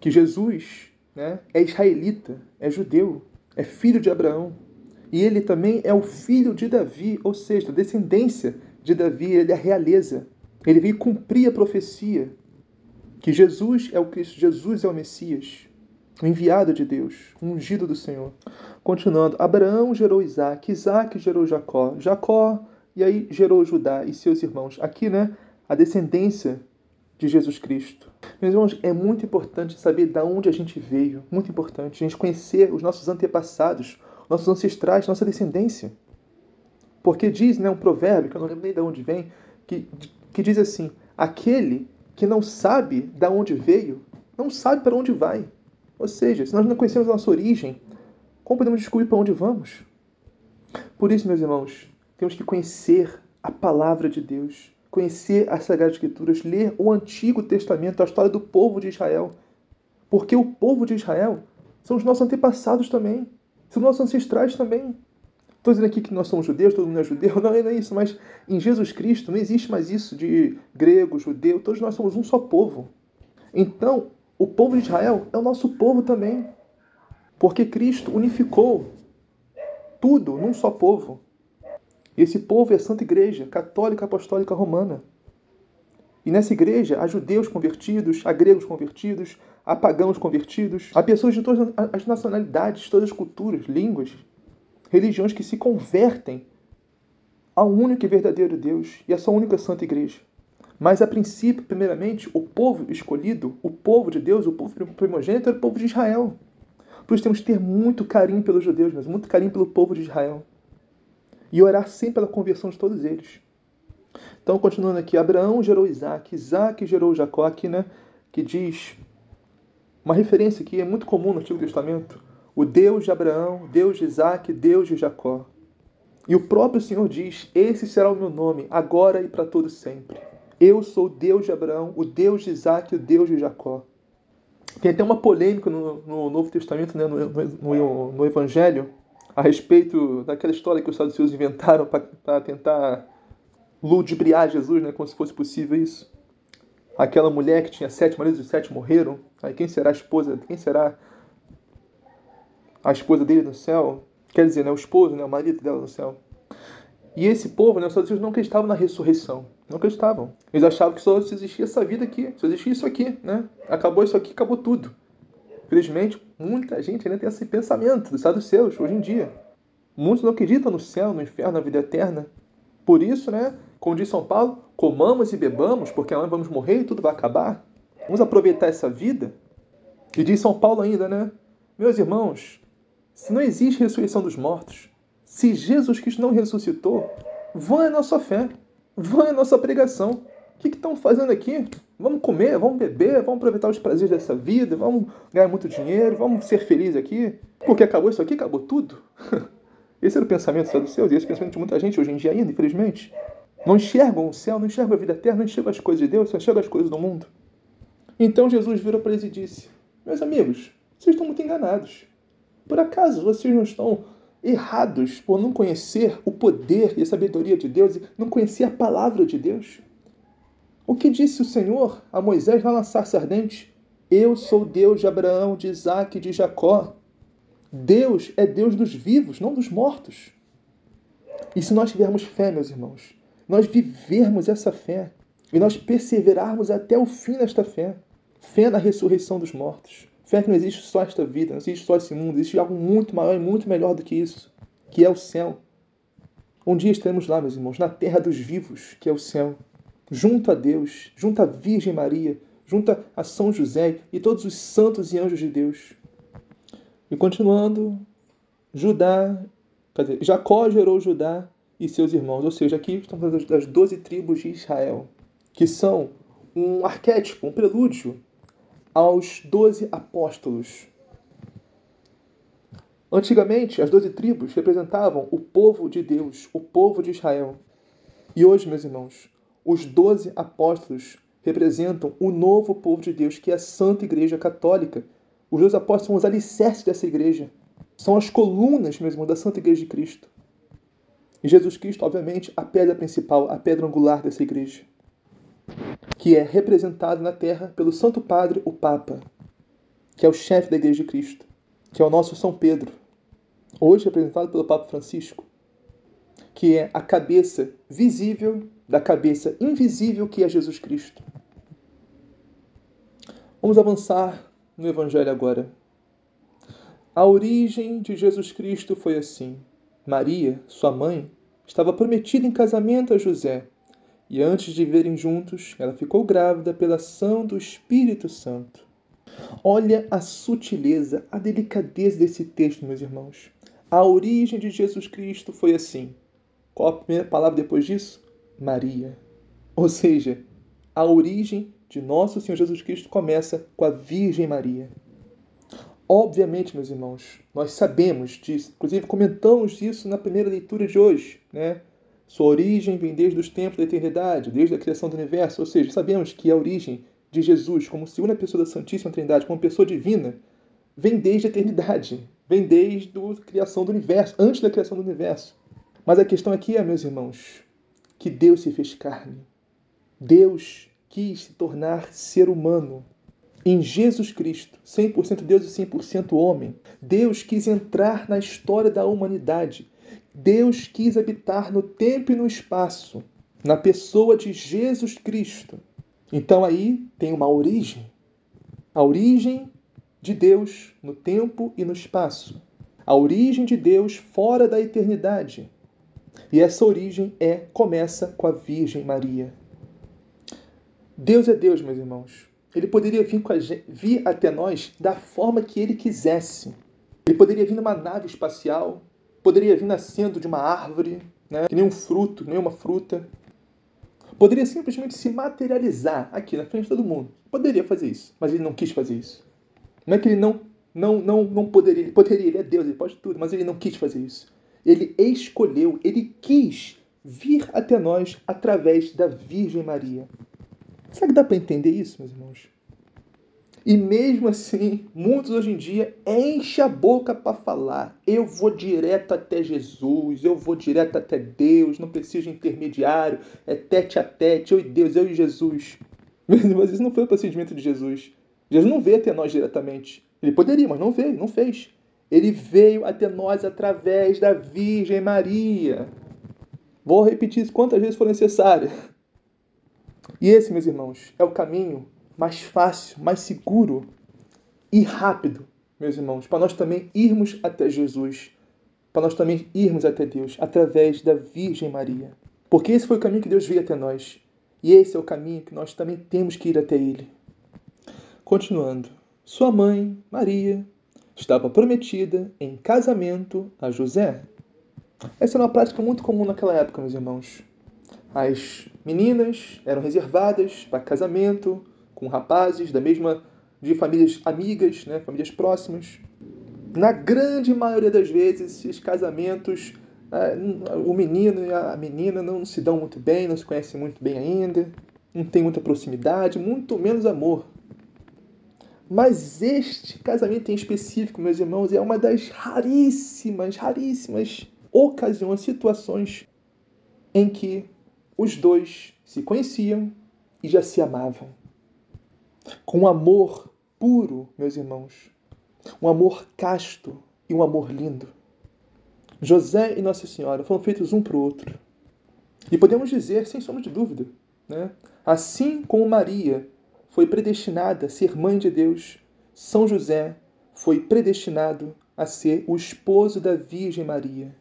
que Jesus né, é israelita, é judeu, é filho de Abraão. E ele também é o filho de Davi, ou seja, a descendência de Davi, ele é a realeza. Ele veio cumprir a profecia que Jesus é o Cristo, Jesus é o Messias, o enviado de Deus, o ungido do Senhor. Continuando, Abraão gerou Isaac, Isaac gerou Jacó, Jacó, e aí gerou Judá e seus irmãos. Aqui, né, a descendência de Jesus Cristo. Meus irmãos, é muito importante saber de onde a gente veio, muito importante, a gente conhecer os nossos antepassados, nossos ancestrais, nossa descendência. Porque diz, né, um provérbio, que eu não lembro nem de onde vem, que, que diz assim: aquele que não sabe de onde veio, não sabe para onde vai. Ou seja, se nós não conhecemos a nossa origem, como podemos descobrir para onde vamos? Por isso, meus irmãos, temos que conhecer a palavra de Deus, conhecer as Sagradas Escrituras, ler o Antigo Testamento, a história do povo de Israel. Porque o povo de Israel são os nossos antepassados também, são nossos ancestrais também. Estou dizendo aqui que nós somos judeus, todo mundo é judeu, [laughs] não, não é isso, mas em Jesus Cristo não existe mais isso de grego, judeu, todos nós somos um só povo. Então, o povo de Israel é o nosso povo também. Porque Cristo unificou tudo num só povo. E esse povo é a Santa Igreja, Católica Apostólica Romana. E nessa igreja há judeus convertidos, há gregos convertidos, há pagãos convertidos, há pessoas de todas as nacionalidades, todas as culturas, línguas, religiões que se convertem ao único e verdadeiro Deus e à sua única Santa Igreja. Mas a princípio, primeiramente, o povo escolhido, o povo de Deus, o povo primogênito era o povo de Israel. Por isso temos que ter muito carinho pelos judeus, mas muito carinho pelo povo de Israel. E orar sempre pela conversão de todos eles. Então, continuando aqui, Abraão gerou Isaac, Isaac gerou Jacó, aqui, né? Que diz uma referência que é muito comum no Antigo Testamento: o Deus de Abraão, Deus de Isaac, Deus de Jacó. E o próprio Senhor diz: Esse será o meu nome, agora e para todo sempre. Eu sou o Deus de Abraão, o Deus de Isaac o Deus de Jacó. Tem até uma polêmica no, no Novo Testamento, né, no, no, no, Evangelho, a respeito daquela história que os saduceus inventaram para tentar ludibriar Jesus, né, como se fosse possível isso. Aquela mulher que tinha sete maridos e sete morreram. Aí quem será a esposa? Quem será a esposa dele no céu? Quer dizer, né, o esposo, né, o marido dela no céu. E esse povo, né, os saduceus não acreditavam na ressurreição. Não acreditavam. Eles achavam que só existia essa vida aqui, só existia isso aqui, né? Acabou isso aqui, acabou tudo. Felizmente, muita gente ainda tem esse pensamento dos saduceus hoje em dia. Muitos não acreditam no céu, no inferno, na vida eterna. Por isso, né, como diz São Paulo, comamos e bebamos, porque amanhã vamos morrer e tudo vai acabar. Vamos aproveitar essa vida. E diz São Paulo ainda, né? Meus irmãos, se não existe ressurreição dos mortos, se Jesus Cristo não ressuscitou, vã é a nossa fé, vã é a nossa pregação. O que estão fazendo aqui? Vamos comer, vamos beber, vamos aproveitar os prazeres dessa vida, vamos ganhar muito dinheiro, vamos ser felizes aqui, porque acabou isso aqui, acabou tudo. [laughs] Esse era o pensamento saduceus e esse é o pensamento de muita gente hoje em dia ainda, infelizmente. Não enxergam o céu, não enxergam a vida eterna, não enxergam as coisas de Deus, só enxergam as coisas do mundo. Então Jesus virou para eles e disse: Meus amigos, vocês estão muito enganados. Por acaso vocês não estão errados por não conhecer o poder e a sabedoria de Deus e não conhecer a palavra de Deus? O que disse o Senhor a Moisés lá na sarça ardente? Eu sou Deus de Abraão, de Isaac e de Jacó. Deus é Deus dos vivos, não dos mortos. E se nós tivermos fé, meus irmãos, nós vivermos essa fé e nós perseverarmos até o fim desta fé. Fé na ressurreição dos mortos. Fé que não existe só esta vida, não existe só esse mundo, existe algo muito maior e muito melhor do que isso, que é o céu. Um dia estaremos lá, meus irmãos, na terra dos vivos, que é o céu, junto a Deus, junto à Virgem Maria, junto a São José e todos os santos e anjos de Deus. E continuando, Judá, dizer, Jacó gerou Judá e seus irmãos, ou seja, aqui estamos das doze tribos de Israel, que são um arquétipo, um prelúdio aos doze apóstolos. Antigamente, as doze tribos representavam o povo de Deus, o povo de Israel. E hoje, meus irmãos, os doze apóstolos representam o novo povo de Deus, que é a Santa Igreja Católica. Os doze apóstolos são os alicerces dessa igreja. São as colunas, meus irmãos, da Santa Igreja de Cristo. E Jesus Cristo, obviamente, a pedra principal, a pedra angular dessa igreja que é representado na Terra pelo Santo Padre, o Papa, que é o chefe da Igreja de Cristo, que é o nosso São Pedro, hoje representado pelo Papa Francisco, que é a cabeça visível da cabeça invisível que é Jesus Cristo. Vamos avançar no Evangelho agora. A origem de Jesus Cristo foi assim: Maria, sua mãe, estava prometida em casamento a José e antes de viverem juntos, ela ficou grávida pela ação do Espírito Santo. Olha a sutileza, a delicadeza desse texto, meus irmãos. A origem de Jesus Cristo foi assim. Qual a primeira palavra depois disso? Maria. Ou seja, a origem de nosso Senhor Jesus Cristo começa com a Virgem Maria. Obviamente, meus irmãos, nós sabemos disso, inclusive comentamos isso na primeira leitura de hoje, né? Sua origem vem desde os tempos da eternidade, desde a criação do universo, ou seja, sabemos que a origem de Jesus como segunda pessoa da Santíssima Trindade, como pessoa divina, vem desde a eternidade, vem desde a criação do universo, antes da criação do universo. Mas a questão aqui é, meus irmãos, que Deus se fez carne. Deus quis se tornar ser humano. Em Jesus Cristo, 100% Deus e 100% homem, Deus quis entrar na história da humanidade Deus quis habitar no tempo e no espaço, na pessoa de Jesus Cristo. Então aí tem uma origem. A origem de Deus no tempo e no espaço. A origem de Deus fora da eternidade. E essa origem é começa com a Virgem Maria. Deus é Deus, meus irmãos. Ele poderia vir, vir até nós da forma que ele quisesse. Ele poderia vir numa nave espacial, Poderia vir nascendo de uma árvore, né? que nem um fruto, nem uma fruta. Poderia simplesmente se materializar aqui na frente de todo mundo. Poderia fazer isso, mas ele não quis fazer isso. Não é que ele não, não, não, não poderia, ele poderia, ele é Deus, ele pode tudo, mas ele não quis fazer isso. Ele escolheu, ele quis vir até nós através da Virgem Maria. Será que dá para entender isso, meus irmãos? E mesmo assim, muitos hoje em dia enchem a boca para falar. Eu vou direto até Jesus, eu vou direto até Deus, não preciso de intermediário, é tete a tete, eu e Deus, eu e Jesus. [laughs] Mas isso não foi o procedimento de Jesus. Jesus não veio até nós diretamente. Ele poderia, mas não veio, não fez. Ele veio até nós através da Virgem Maria. Vou repetir isso quantas vezes for necessário. E esse, meus irmãos, é o caminho mais fácil, mais seguro e rápido, meus irmãos, para nós também irmos até Jesus, para nós também irmos até Deus através da Virgem Maria. Porque esse foi o caminho que Deus veio até nós. E esse é o caminho que nós também temos que ir até Ele. Continuando. Sua mãe, Maria, estava prometida em casamento a José. Essa era uma prática muito comum naquela época, meus irmãos. As meninas eram reservadas para casamento, com rapazes da mesma de famílias amigas, né, famílias próximas. Na grande maioria das vezes, esses casamentos, é, o menino e a menina não se dão muito bem, não se conhecem muito bem ainda, não tem muita proximidade, muito menos amor. Mas este casamento em específico, meus irmãos, é uma das raríssimas, raríssimas ocasiões, situações em que os dois se conheciam e já se amavam com amor puro, meus irmãos, um amor casto e um amor lindo. José e Nossa Senhora foram feitos um para o outro. E podemos dizer, sem sombra de dúvida, né? assim como Maria foi predestinada a ser mãe de Deus, São José foi predestinado a ser o esposo da Virgem Maria,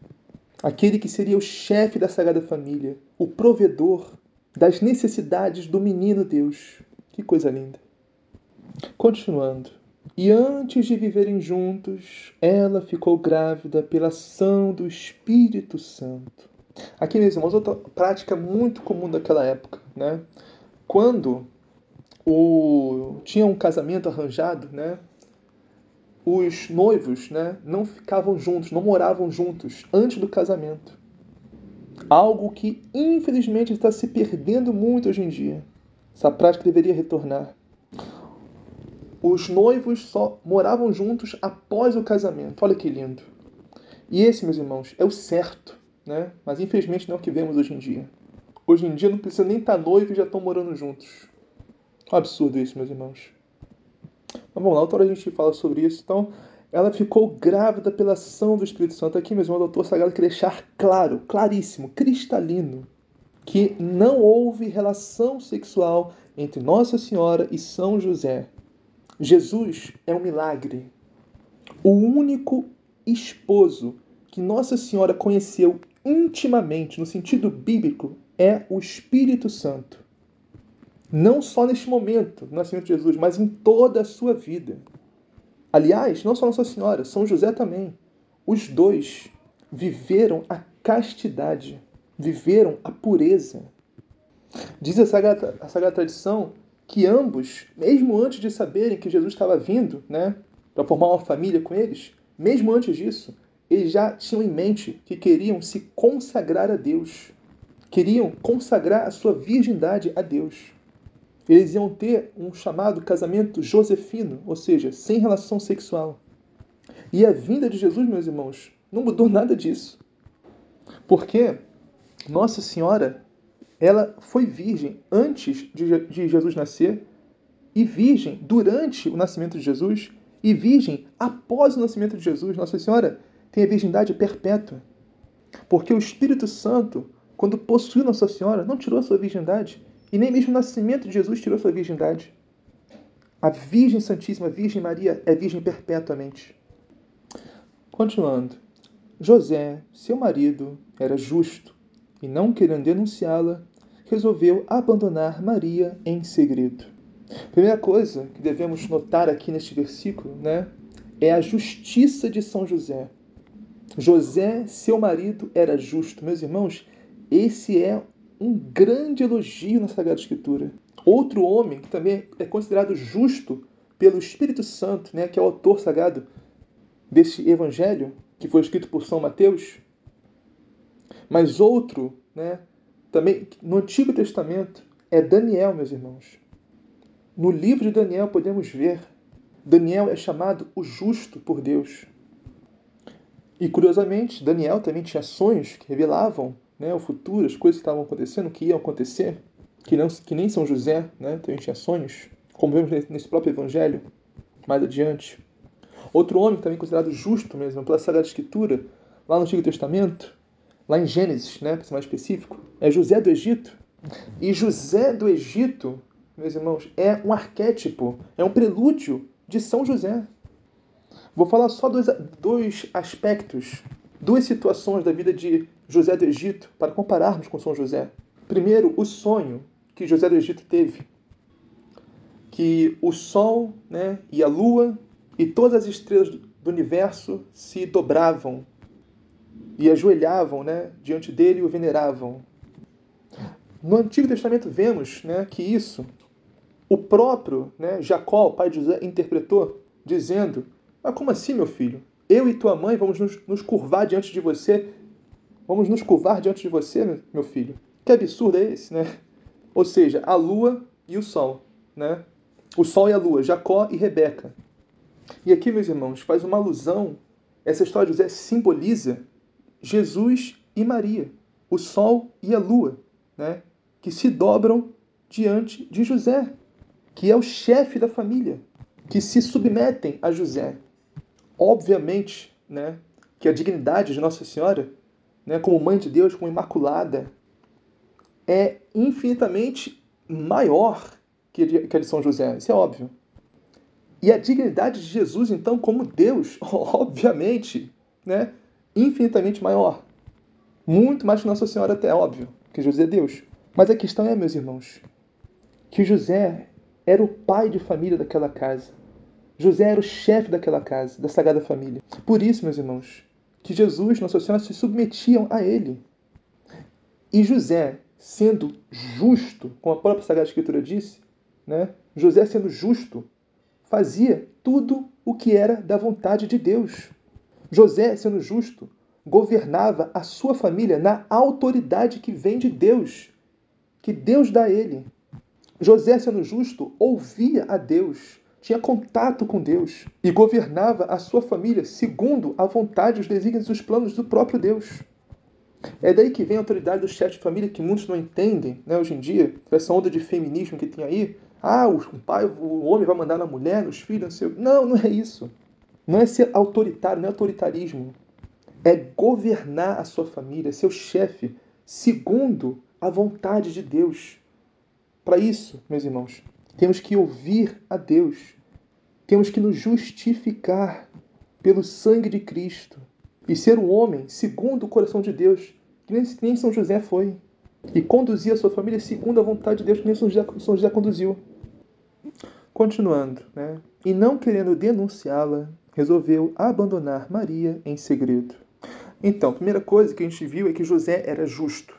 aquele que seria o chefe da Sagrada Família, o provedor das necessidades do menino Deus. Que coisa linda. Continuando. E antes de viverem juntos, ela ficou grávida pela ação do Espírito Santo. Aqui, meus irmãos, outra prática muito comum daquela época, né? Quando o... tinha um casamento arranjado, né? Os noivos, né, não ficavam juntos, não moravam juntos antes do casamento. Algo que, infelizmente, está se perdendo muito hoje em dia. Essa prática deveria retornar. Os noivos só moravam juntos após o casamento. Olha que lindo. E esse, meus irmãos, é o certo, né? Mas infelizmente não é o que vemos hoje em dia. Hoje em dia não precisa nem estar noivo e já estão morando juntos. Um absurdo isso, meus irmãos. Mas vamos lá, outra hora a gente fala sobre isso. Então, ela ficou grávida pela ação do Espírito Santo. Aqui mesmo, o doutor Sagrado quer deixar claro, claríssimo, cristalino, que não houve relação sexual entre Nossa Senhora e São José. Jesus é um milagre. O único esposo que Nossa Senhora conheceu intimamente, no sentido bíblico, é o Espírito Santo. Não só neste momento do nascimento de Jesus, mas em toda a sua vida. Aliás, não só Nossa Senhora, São José também. Os dois viveram a castidade, viveram a pureza. Diz a Sagrada, a Sagrada Tradição que ambos, mesmo antes de saberem que Jesus estava vindo, né, para formar uma família com eles, mesmo antes disso, eles já tinham em mente que queriam se consagrar a Deus. Queriam consagrar a sua virgindade a Deus. Eles iam ter um chamado casamento josefino, ou seja, sem relação sexual. E a vinda de Jesus, meus irmãos, não mudou nada disso. Porque Nossa Senhora, ela foi virgem antes de Jesus nascer, e virgem durante o nascimento de Jesus, e virgem após o nascimento de Jesus. Nossa Senhora tem a virgindade perpétua. Porque o Espírito Santo, quando possuiu Nossa Senhora, não tirou a sua virgindade, e nem mesmo o nascimento de Jesus tirou sua virgindade. A Virgem Santíssima, a Virgem Maria, é virgem perpetuamente. Continuando. José, seu marido, era justo e, não querendo denunciá-la, resolveu abandonar Maria em segredo. Primeira coisa que devemos notar aqui neste versículo, né, é a justiça de São José. José, seu marido, era justo. Meus irmãos, esse é um grande elogio na Sagrada Escritura. Outro homem que também é considerado justo pelo Espírito Santo, né, que é o autor sagrado deste evangelho, que foi escrito por São Mateus. Mas outro, né, também no Antigo Testamento, é Daniel, meus irmãos. No livro de Daniel podemos ver, Daniel é chamado o justo por Deus. E curiosamente, Daniel também tinha sonhos que revelavam né, o futuro, as coisas que estavam acontecendo, que iam acontecer, que, não, que nem São José né, também tinha sonhos, como vemos nesse próprio Evangelho, mais adiante. Outro homem também considerado justo mesmo pela Sagrada Escritura, lá no Antigo Testamento, lá em Gênesis, né, para ser mais específico, é José do Egito. E José do Egito, meus irmãos, é um arquétipo, é um prelúdio de São José. Vou falar só dois, dois aspectos, duas situações da vida de José do Egito para compararmos com São José. Primeiro, o sonho que José do Egito teve, que o sol né, e a lua e todas as estrelas do universo se dobravam e ajoelhavam né, diante dele e o veneravam. No Antigo Testamento vemos né, que isso o próprio né, Jacó, o pai de José, interpretou dizendo: Mas como assim, meu filho? Eu e tua mãe vamos nos, nos curvar diante de você Vamos nos curvar diante de você, meu filho. Que absurdo é esse, né? Ou seja, a lua e o sol, né? O sol e a lua, Jacó e Rebeca. E aqui, meus irmãos, faz uma alusão, essa história de José simboliza Jesus e Maria, o sol e a lua, né? Que se dobram diante de José, que é o chefe da família, que se submetem a José. Obviamente, né, que a dignidade de Nossa Senhora né, como mãe de Deus, como imaculada, é infinitamente maior que a de São José, isso é óbvio. E a dignidade de Jesus, então, como Deus, [laughs] obviamente, né, infinitamente maior. Muito mais que Nossa Senhora, até óbvio, que José é Deus. Mas a questão é, meus irmãos, que José era o pai de família daquela casa. José era o chefe daquela casa, da Sagrada Família. Por isso, meus irmãos, que Jesus e Nossa Senhora se submetiam a ele. E José, sendo justo, como a própria Sagrada Escritura disse, né? José sendo justo, fazia tudo o que era da vontade de Deus. José, sendo justo, governava a sua família na autoridade que vem de Deus, que Deus dá a ele. José, sendo justo, ouvia a Deus, tinha contato com Deus e governava a sua família segundo a vontade, os desígnios e os planos do próprio Deus. É daí que vem a autoridade do chefe de família que muitos não entendem, né, hoje em dia, essa onda de feminismo que tem aí. Ah, o pai, o homem vai mandar na mulher, nos filhos, não sei. Não, não é isso. Não é ser autoritário, não é autoritarismo. É governar a sua família, seu chefe, segundo a vontade de Deus. Para isso, meus irmãos, temos que ouvir a Deus. Temos que nos justificar pelo sangue de Cristo e ser um homem segundo o coração de Deus, que nem, São José foi. E conduzir a sua família segundo a vontade de Deus, que nem São José, São José conduziu. Continuando, né? E não querendo denunciá-la, resolveu abandonar Maria em segredo. Então, a primeira coisa que a gente viu é que José era justo.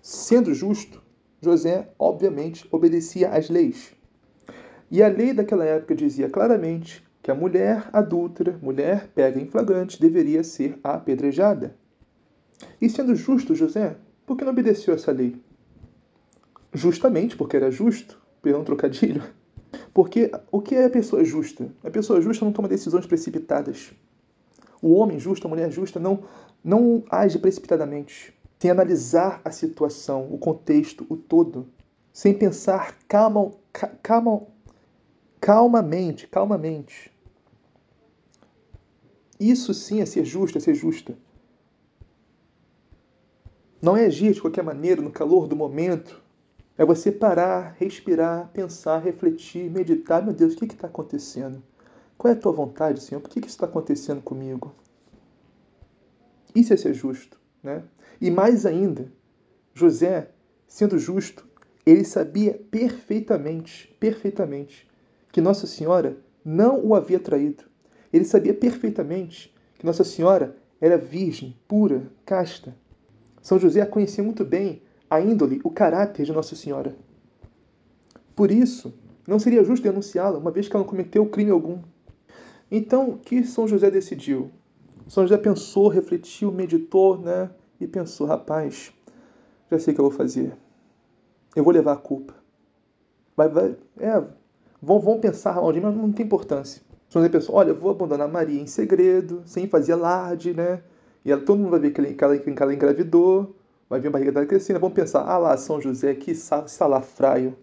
Sendo justo, José, obviamente, obedecia às leis. E a lei daquela época dizia claramente que a mulher adúltera, mulher pega em flagrante, deveria ser apedrejada. E sendo justo José, por que não obedeceu essa lei? Justamente porque era justo, pelo um trocadilho. Porque o que é a pessoa justa? A pessoa justa não toma decisões precipitadas. O homem justo, a mulher justa, não, não age precipitadamente, sem analisar a situação, o contexto, o todo, sem pensar calma, calma, calmamente, calmamente. Isso sim é ser justo, é ser justa. Não é agir de qualquer maneira no calor do momento. É você parar, respirar, pensar, refletir, meditar. Meu Deus, o que está acontecendo? Qual é a tua vontade, Senhor? Por que, que isso está acontecendo comigo? Isso é ser justo. Né? E mais ainda, José, sendo justo, ele sabia perfeitamente, perfeitamente, que Nossa Senhora não o havia traído. Ele sabia perfeitamente que Nossa Senhora era virgem, pura, casta. São José conhecia muito bem a índole, o caráter de Nossa Senhora. Por isso, não seria justo denunciá-la, uma vez que ela não cometeu crime algum. Então, o que São José decidiu? São José pensou, refletiu, meditou, né? E pensou: rapaz, já sei o que eu vou fazer. Eu vou levar a culpa. Vai, vai, é, vão, vão pensar mal de mim, mas não tem importância. São pensou, olha, eu vou abandonar Maria em segredo, sem fazer alarde, né? E ela, todo mundo vai ver que ela, que ela engravidou, vai ver a barriga dela crescendo, vão pensar, ah lá, São José, que salafraio,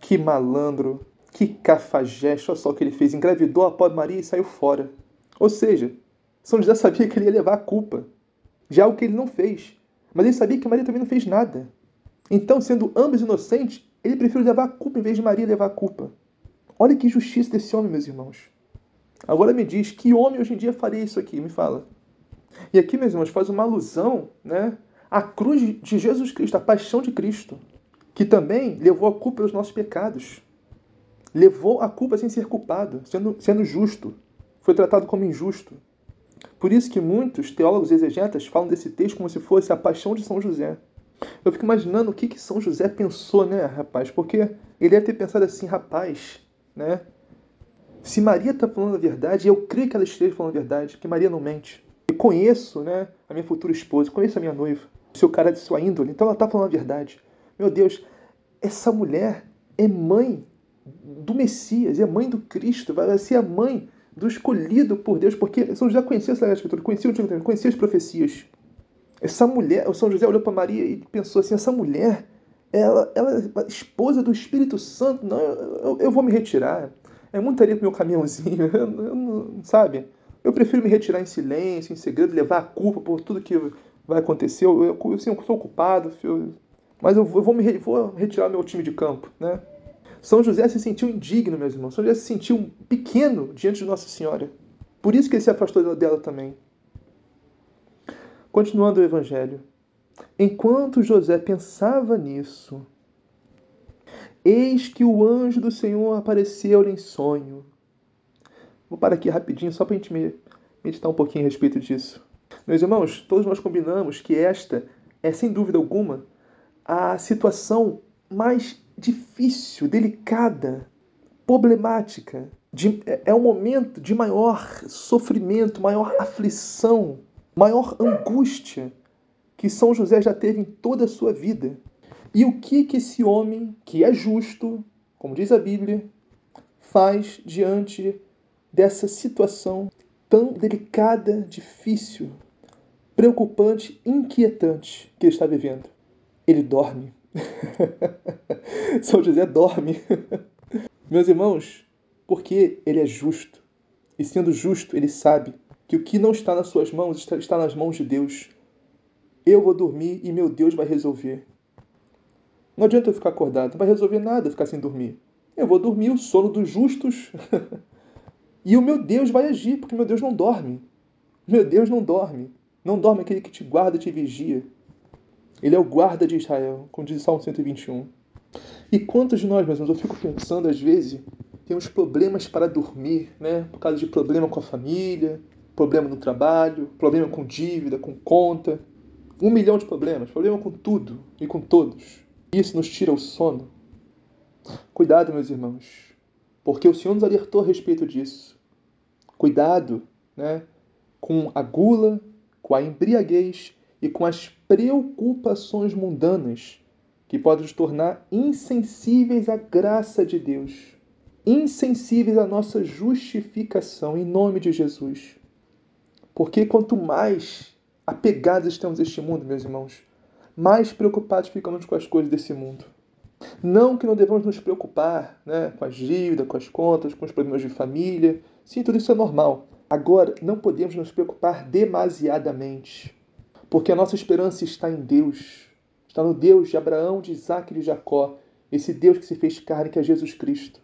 que malandro, que cafajeste, olha só o que ele fez, engravidou a pobre Maria e saiu fora. Ou seja, São José sabia que ele ia levar a culpa, já o que ele não fez. Mas ele sabia que Maria também não fez nada. Então, sendo ambos inocentes, ele preferiu levar a culpa em vez de Maria levar a culpa. Olha que justiça desse homem, meus irmãos. Agora me diz, que homem hoje em dia faria isso aqui? Me fala. E aqui, meus irmãos, faz uma alusão né, à cruz de Jesus Cristo, à paixão de Cristo, que também levou a culpa pelos nossos pecados. Levou a culpa sem ser culpado, sendo, sendo justo. Foi tratado como injusto. Por isso que muitos teólogos exegetas falam desse texto como se fosse a paixão de São José. Eu fico imaginando o que, que São José pensou, né, rapaz? Porque ele ia ter pensado assim, rapaz, né? Se Maria está falando a verdade, eu creio que ela esteja falando a verdade, porque Maria não mente. Eu conheço né, a minha futura esposa, conheço a minha noiva, seu cara de sua índole, então ela está falando a verdade. Meu Deus, essa mulher é mãe do Messias, é mãe do Cristo, vai ser a mãe do escolhido por Deus, porque São José conhecia essa Escritura, conhecia o Antigo Testamento, conhecia as profecias. Essa mulher, o São José olhou para Maria e pensou assim: essa mulher, ela, ela é esposa do Espírito Santo, não, eu, eu, vou me retirar é muito pro meu caminhãozinho, [laughs] eu, eu, sabe? Eu prefiro me retirar em silêncio, em segredo, levar a culpa por tudo que vai acontecer. Eu, eu, eu, assim, eu sou culpado, eu, mas eu vou, me, vou retirar meu time de campo, né? São José se sentiu indigno, meus irmãos. São José se sentiu pequeno diante de Nossa Senhora. Por isso que ele se afastou dela também. Continuando o Evangelho. Enquanto José pensava nisso, eis que o anjo do Senhor apareceu-lhe em sonho. Vou parar aqui rapidinho só para a gente meditar um pouquinho a respeito disso. Meus irmãos, todos nós combinamos que esta é, sem dúvida alguma, a situação mais difícil, delicada, problemática. De, é, é um momento de maior sofrimento, maior aflição, maior angústia que São José já teve em toda a sua vida. E o que que esse homem, que é justo, como diz a Bíblia, faz diante dessa situação tão delicada, difícil, preocupante, inquietante que ele está vivendo? Ele dorme. [laughs] São José dorme. [laughs] Meus irmãos, porque ele é justo. E sendo justo, ele sabe que o que não está nas suas mãos está nas mãos de Deus. Eu vou dormir e meu Deus vai resolver. Não adianta eu ficar acordado, não vai resolver nada ficar sem dormir. Eu vou dormir o sono dos justos. [laughs] e o meu Deus vai agir, porque meu Deus não dorme. Meu Deus não dorme. Não dorme aquele que te guarda e te vigia. Ele é o guarda de Israel, como diz o Salmo 121. E quantos de nós, meus irmãos, eu fico pensando às vezes, temos problemas para dormir, né? Por causa de problema com a família, problema no trabalho, problema com dívida, com conta. Um milhão de problemas, problema com tudo e com todos. Isso nos tira o sono. Cuidado, meus irmãos, porque o Senhor nos alertou a respeito disso. Cuidado né, com a gula, com a embriaguez e com as preocupações mundanas que podem nos tornar insensíveis à graça de Deus, insensíveis à nossa justificação em nome de Jesus. Porque quanto mais apegados estamos a este mundo, meus irmãos, mais preocupados ficamos com as coisas desse mundo. Não que não devamos nos preocupar né, com as dívidas, com as contas, com os problemas de família. Sim, tudo isso é normal. Agora, não podemos nos preocupar demasiadamente porque a nossa esperança está em Deus. Está no Deus de Abraão, de Isaac e de Jacó. Esse Deus que se fez carne, que é Jesus Cristo.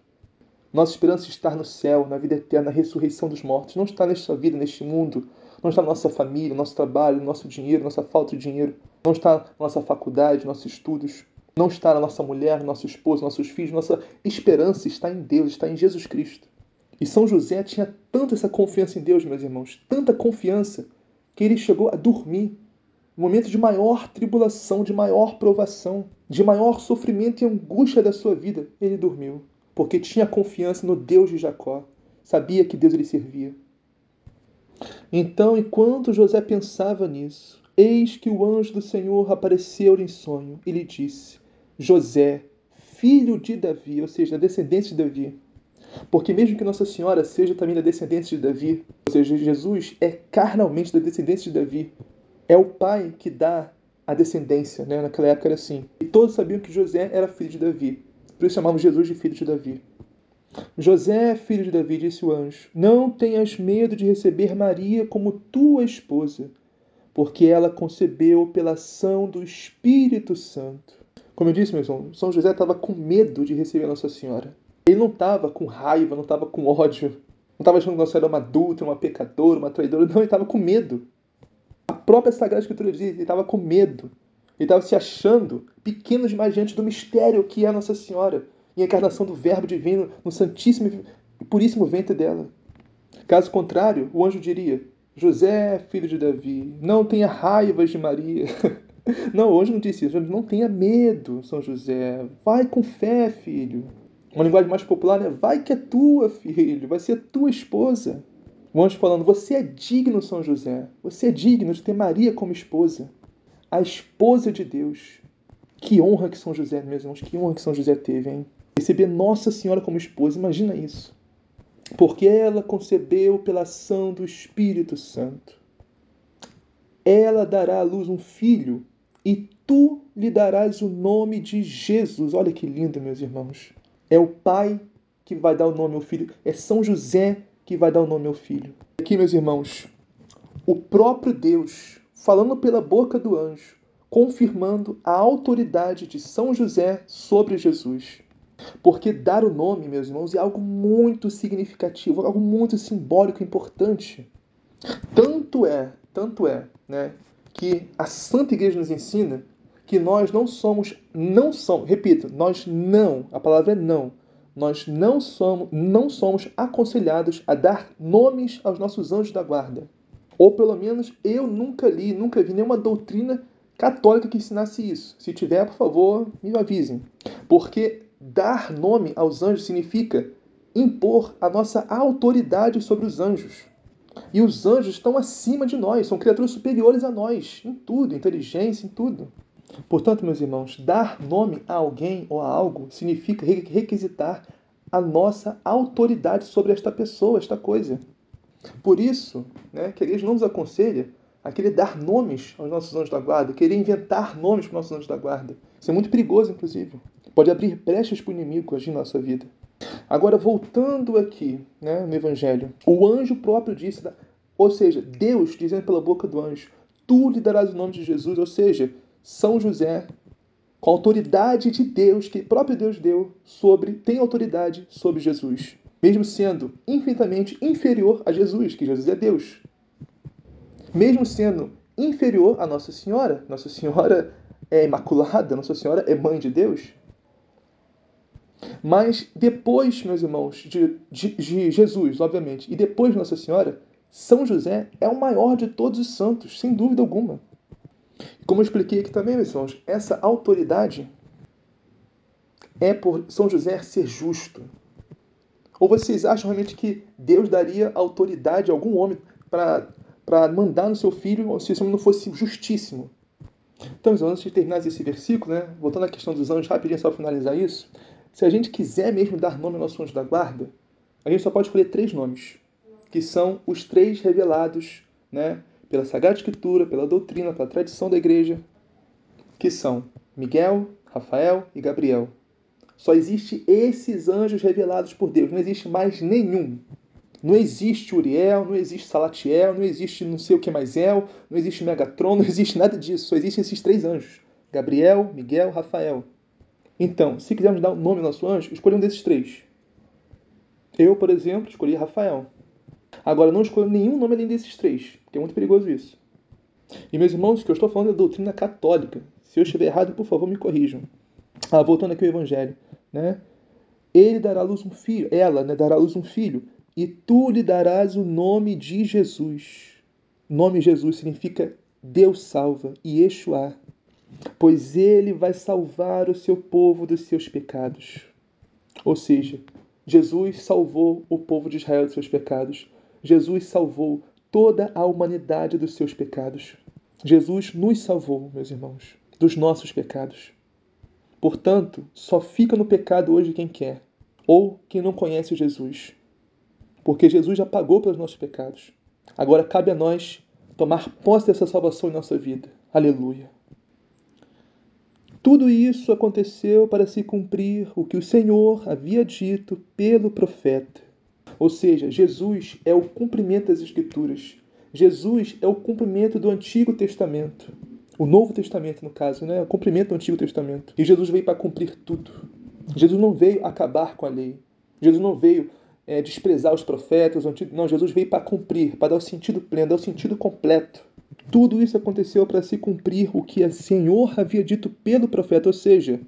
Nossa esperança está no céu, na vida eterna, na ressurreição dos mortos. Não está nesta vida, neste mundo. Não está na nossa família, nosso trabalho, nosso dinheiro, nossa falta de dinheiro. Não está na nossa faculdade, nossos estudos. Não está na nossa mulher, nosso esposo, nossos filhos. Nossa esperança está em Deus, está em Jesus Cristo. E São José tinha tanto essa confiança em Deus, meus irmãos, tanta confiança, que ele chegou a dormir momento de maior tribulação, de maior provação, de maior sofrimento e angústia da sua vida, ele dormiu, porque tinha confiança no Deus de Jacó, sabia que Deus lhe servia. Então, enquanto José pensava nisso, eis que o anjo do Senhor apareceu-lhe em sonho e lhe disse: José, filho de Davi, ou seja, da descendência de Davi. Porque mesmo que Nossa Senhora seja também da descendência de Davi, ou seja, Jesus é carnalmente da descendência de Davi, é o pai que dá a descendência, né? Naquela época era assim. E todos sabiam que José era filho de Davi. Por isso chamavam Jesus de filho de Davi. José, filho de Davi, disse o anjo: Não tenhas medo de receber Maria como tua esposa, porque ela concebeu pela ação do Espírito Santo. Como eu disse, meu irmão, São José estava com medo de receber Nossa Senhora. Ele não estava com raiva, não estava com ódio, não estava achando que Nossa era uma adulta, uma pecadora, uma traidora. Não, ele estava com medo própria Sagrada Escritura diz, ele estava com medo. Ele estava se achando pequeno demais diante do mistério que é Nossa Senhora e a encarnação do Verbo Divino no Santíssimo e Puríssimo ventre dela. Caso contrário, o anjo diria: José, filho de Davi, não tenha raivas de Maria. [laughs] Não, hoje não disse isso. Não tenha medo, São José. Vai com fé, filho. Uma linguagem mais popular é: vai que é tua, filho. Vai ser tua esposa. O anjo falando: Você é digno, São José. Você é digno de ter Maria como esposa. A esposa de Deus. Que honra que São José, meus irmãos, que honra que São José teve, hein? Receber Nossa Senhora como esposa, imagina isso. Porque ela concebeu pela ação do Espírito Santo. Ela dará à luz um filho e tu lhe darás o nome de Jesus. Olha que lindo, meus irmãos. É o pai que vai dar o nome ao filho. É São José que vai dar o nome ao filho. Aqui, meus irmãos, o próprio Deus, falando pela boca do anjo, confirmando a autoridade de São José sobre Jesus. Porque dar o nome, meus irmãos, é algo muito significativo, algo muito simbólico, importante. Tanto é, tanto é, né, que a Santa Igreja nos ensina que nós não somos, não somos, repito, nós não, a palavra é não, nós não somos, não somos aconselhados a dar nomes aos nossos anjos da guarda. Ou pelo menos eu nunca li, nunca vi nenhuma doutrina católica que ensinasse isso. Se tiver, por favor, me avisem. Porque dar nome aos anjos significa impor a nossa autoridade sobre os anjos. E os anjos estão acima de nós, são criaturas superiores a nós, em tudo, inteligência, em tudo. Portanto, meus irmãos, dar nome a alguém ou a algo significa requisitar a nossa autoridade sobre esta pessoa, esta coisa. Por isso, né, que a igreja não nos aconselha a querer dar nomes aos nossos anjos da guarda, querer inventar nomes para os nossos anjos da guarda. Isso é muito perigoso, inclusive. Pode abrir brechas para o inimigo agir na nossa vida. Agora, voltando aqui né, no Evangelho, o anjo próprio disse, ou seja, Deus dizendo pela boca do anjo, tu lhe darás o nome de Jesus, ou seja, São José, com a autoridade de Deus, que o próprio Deus deu, sobre, tem autoridade sobre Jesus. Mesmo sendo infinitamente inferior a Jesus, que Jesus é Deus. Mesmo sendo inferior a Nossa Senhora, Nossa Senhora é imaculada, Nossa Senhora é mãe de Deus. Mas depois, meus irmãos, de, de, de, Jesus, obviamente, e depois de Nossa Senhora, São José é o maior de todos os santos, sem dúvida alguma. Como eu expliquei aqui também, meus irmãos, essa autoridade é por São José ser justo. Ou vocês acham realmente que Deus daria autoridade a algum homem para mandar no seu filho se esse homem não fosse justíssimo? Então, antes de terminar esse versículo, né, voltando à questão dos anjos, rapidinho só para finalizar isso, se a gente quiser mesmo dar nome ao nosso anjo da guarda, a gente só pode escolher três nomes, que são os três revelados né, pela Sagrada Escritura, pela doutrina, pela tradição da igreja, que são Miguel, Rafael e Gabriel. Só existe esses anjos revelados por Deus, não existe mais nenhum. Não existe Uriel, não existe Salatiel, não existe não sei o que mais El, não existe Megatron, não existe nada disso. Só existem esses três anjos: Gabriel, Miguel, Rafael. Então, se quisermos dar um nome ao nosso anjo, escolha um desses três. Eu, por exemplo, escolhi Rafael. Agora, não escolho nenhum nome além desses três, é muito perigoso isso. E, meus irmãos, que eu estou falando é doutrina católica. Se eu estiver errado, por favor, me corrijam. Ah, voltando aqui ao Evangelho. Né? Ele dará à luz um filho, ela né, dará à luz um filho, e tu lhe darás o nome de Jesus. O nome Jesus significa Deus salva, e Yeshua, pois ele vai salvar o seu povo dos seus pecados. Ou seja, Jesus salvou o povo de Israel dos seus pecados. Jesus salvou toda a humanidade dos seus pecados. Jesus nos salvou, meus irmãos, dos nossos pecados. Portanto, só fica no pecado hoje quem quer, ou quem não conhece Jesus. Porque Jesus já pagou pelos nossos pecados. Agora cabe a nós tomar posse dessa salvação em nossa vida. Aleluia. Tudo isso aconteceu para se cumprir o que o Senhor havia dito pelo profeta. Ou seja, Jesus é o cumprimento das Escrituras. Jesus é o cumprimento do Antigo Testamento. O Novo Testamento, no caso, né? o cumprimento do Antigo Testamento. E Jesus veio para cumprir tudo. Jesus não veio acabar com a lei. Jesus não veio é, desprezar os profetas. Não, Jesus veio para cumprir, para dar o sentido pleno, dar o sentido completo. Tudo isso aconteceu para se cumprir o que o Senhor havia dito pelo profeta, ou seja,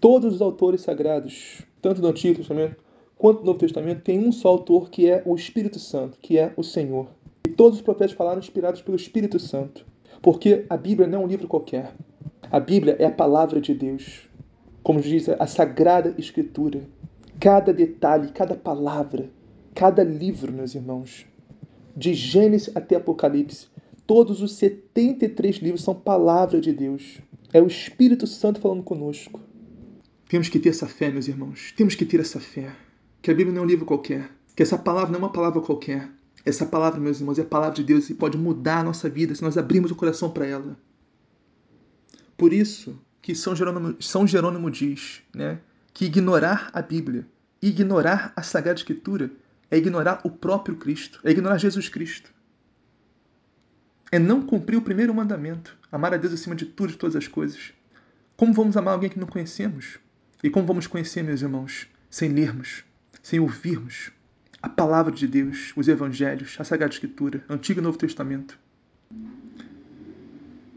todos os autores sagrados, tanto do Antigo Testamento quanto do Novo Testamento, tem um só autor que é o Espírito Santo, que é o Senhor. E todos os profetas falaram inspirados pelo Espírito Santo, porque a Bíblia não é um livro qualquer. A Bíblia é a palavra de Deus, como diz a Sagrada Escritura. Cada detalhe, cada palavra, cada livro, meus irmãos, de Gênesis até Apocalipse, todos os 73 livros são palavra de Deus. É o Espírito Santo falando conosco. Temos que ter essa fé, meus irmãos. Temos que ter essa fé. Que a Bíblia não é um livro qualquer. Que essa palavra não é uma palavra qualquer. Essa palavra, meus irmãos, é a palavra de Deus e pode mudar a nossa vida se nós abrirmos o coração para ela. Por isso que São Jerônimo, São Jerônimo diz né, que ignorar a Bíblia, ignorar a Sagrada Escritura, é ignorar o próprio Cristo, é ignorar Jesus Cristo. é não cumprir o primeiro mandamento, amar a Deus acima de tudo e de todas as coisas. Como vamos amar alguém que não conhecemos? E como vamos conhecer, meus irmãos, sem lermos, sem ouvirmos a palavra de Deus, os evangelhos, a Sagrada Escritura, Antigo e Novo Testamento?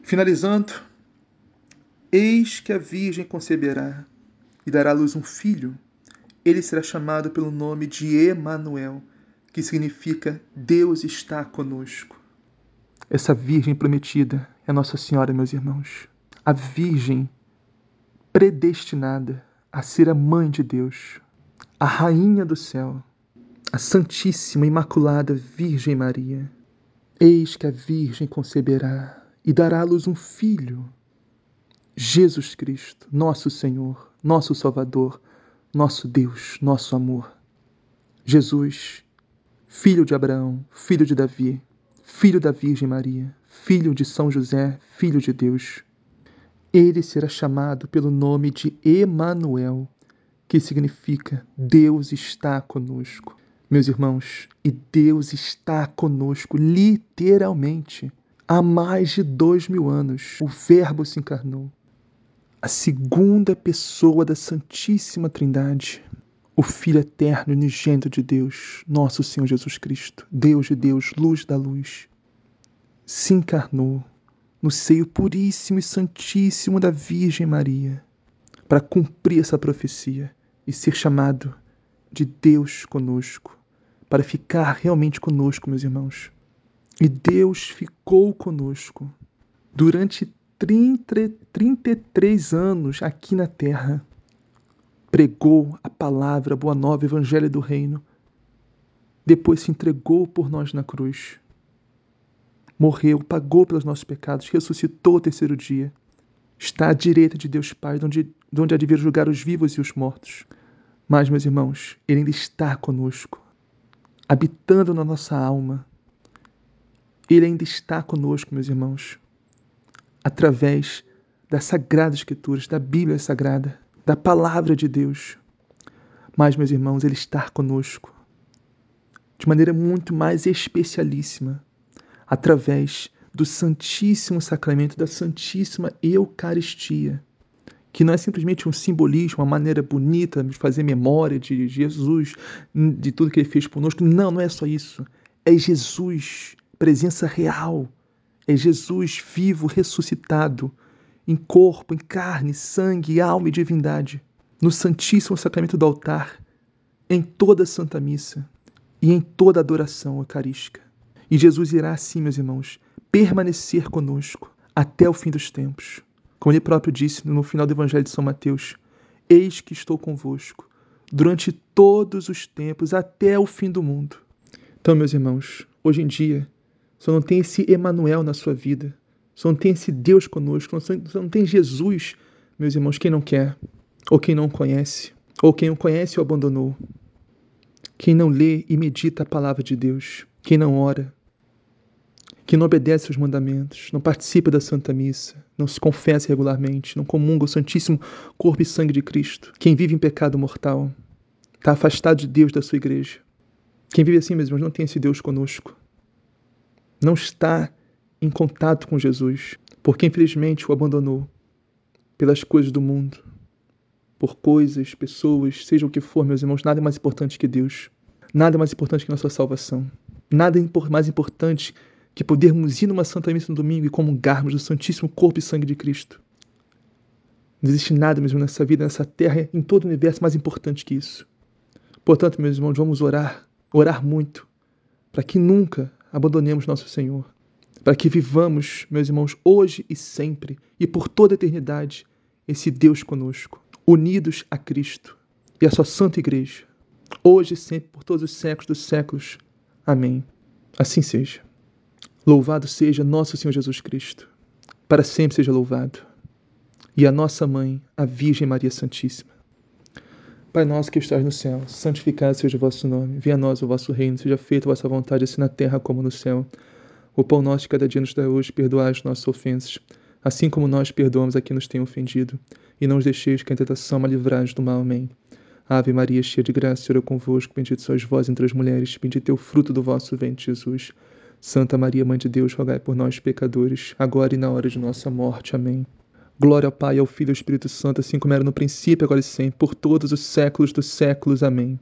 Finalizando, eis que a Virgem conceberá e dará à luz um filho. Ele será chamado pelo nome de Emanuel, que significa Deus está conosco. Essa Virgem prometida é Nossa Senhora, meus irmãos. A Virgem predestinada a ser a mãe de Deus, a rainha do céu, a Santíssima Imaculada Virgem Maria. Eis que a Virgem conceberá e dará à luz um filho, Jesus Cristo, nosso Senhor, nosso Salvador, nosso Deus, nosso amor. Jesus, filho de Abraão, filho de Davi, filho da Virgem Maria, filho de São José, filho de Deus. Ele será chamado pelo nome de Emanuel, que significa Deus está conosco. Meus irmãos, e Deus está conosco literalmente. Há mais de dois mil anos, o Verbo se encarnou. A segunda pessoa da Santíssima Trindade, o Filho eterno e unigênito de Deus, nosso Senhor Jesus Cristo, Deus de Deus, luz da luz, se encarnou no seio puríssimo e santíssimo da Virgem Maria para cumprir essa profecia e ser chamado de Deus conosco, para ficar realmente conosco, meus irmãos. E Deus ficou conosco durante 30, 33 anos aqui na terra. Pregou a palavra, a boa nova, o evangelho do reino. Depois se entregou por nós na cruz. Morreu, pagou pelos nossos pecados, ressuscitou ao terceiro dia. Está à direita de Deus Pai, de onde, de onde há de vir julgar os vivos e os mortos. Mas, meus irmãos, Ele ainda está conosco, habitando na nossa alma ele ainda está conosco, meus irmãos, através das Sagradas Escrituras, da Bíblia Sagrada, da Palavra de Deus. Mas, meus irmãos, Ele está conosco de maneira muito mais especialíssima, através do Santíssimo Sacramento, da Santíssima Eucaristia, que não é simplesmente um simbolismo, uma maneira bonita de fazer memória de Jesus, de tudo que Ele fez conosco. Não, não é só isso. É Jesus presença real. É Jesus vivo, ressuscitado, em corpo, em carne, sangue, alma e divindade, no Santíssimo Sacramento do altar, em toda a Santa Missa e em toda a adoração eucarística. E Jesus irá, assim, meus irmãos, permanecer conosco até o fim dos tempos. Como ele próprio disse no final do Evangelho de São Mateus: Eis que estou convosco durante todos os tempos, até o fim do mundo. Então, meus irmãos, hoje em dia, só não tem esse Emanuel na sua vida. Só não tem esse Deus conosco. Só não tem Jesus, meus irmãos, quem não quer, ou quem não conhece, ou quem não conhece o abandonou. Quem não lê e medita a palavra de Deus, quem não ora, quem não obedece aos mandamentos, não participa da Santa Missa, não se confessa regularmente, não comunga o Santíssimo Corpo e Sangue de Cristo, quem vive em pecado mortal, está afastado de Deus da sua igreja. Quem vive assim, meus irmãos, não tem esse Deus conosco não está em contato com Jesus, porque infelizmente o abandonou pelas coisas do mundo, por coisas, pessoas, seja o que for, meus irmãos, nada é mais importante que Deus. Nada é mais importante que nossa salvação. Nada é mais importante que podermos ir numa Santa Missa no domingo e comungarmos do Santíssimo Corpo e Sangue de Cristo. Não existe nada mesmo nessa vida, nessa terra, em todo o universo mais importante que isso. Portanto, meus irmãos, vamos orar, orar muito, para que nunca abandonemos nosso Senhor, para que vivamos, meus irmãos, hoje e sempre e por toda a eternidade, esse Deus conosco, unidos a Cristo e a sua Santa Igreja, hoje e sempre, por todos os séculos dos séculos. Amém. Assim seja. Louvado seja nosso Senhor Jesus Cristo, para sempre seja louvado. E a nossa mãe, a Virgem Maria Santíssima. Pai nosso que estás no céu, santificado seja o vosso nome. Venha a nós o vosso reino, seja feita a vossa vontade, assim na terra como no céu. O pão nosso de cada dia nos dá hoje, perdoai as nossas ofensas, assim como nós perdoamos a quem nos tem ofendido. E não os deixeis que a tentação me livrais do mal. Amém. Ave Maria, cheia de graça, Senhor é convosco, bendito sois vós entre as mulheres, bendito é o fruto do vosso ventre, Jesus. Santa Maria, Mãe de Deus, rogai por nós, pecadores, agora e na hora de nossa morte. Amém. Glória ao Pai, ao Filho e ao Espírito Santo, assim como era no princípio, agora e sempre, por todos os séculos dos séculos. Amém.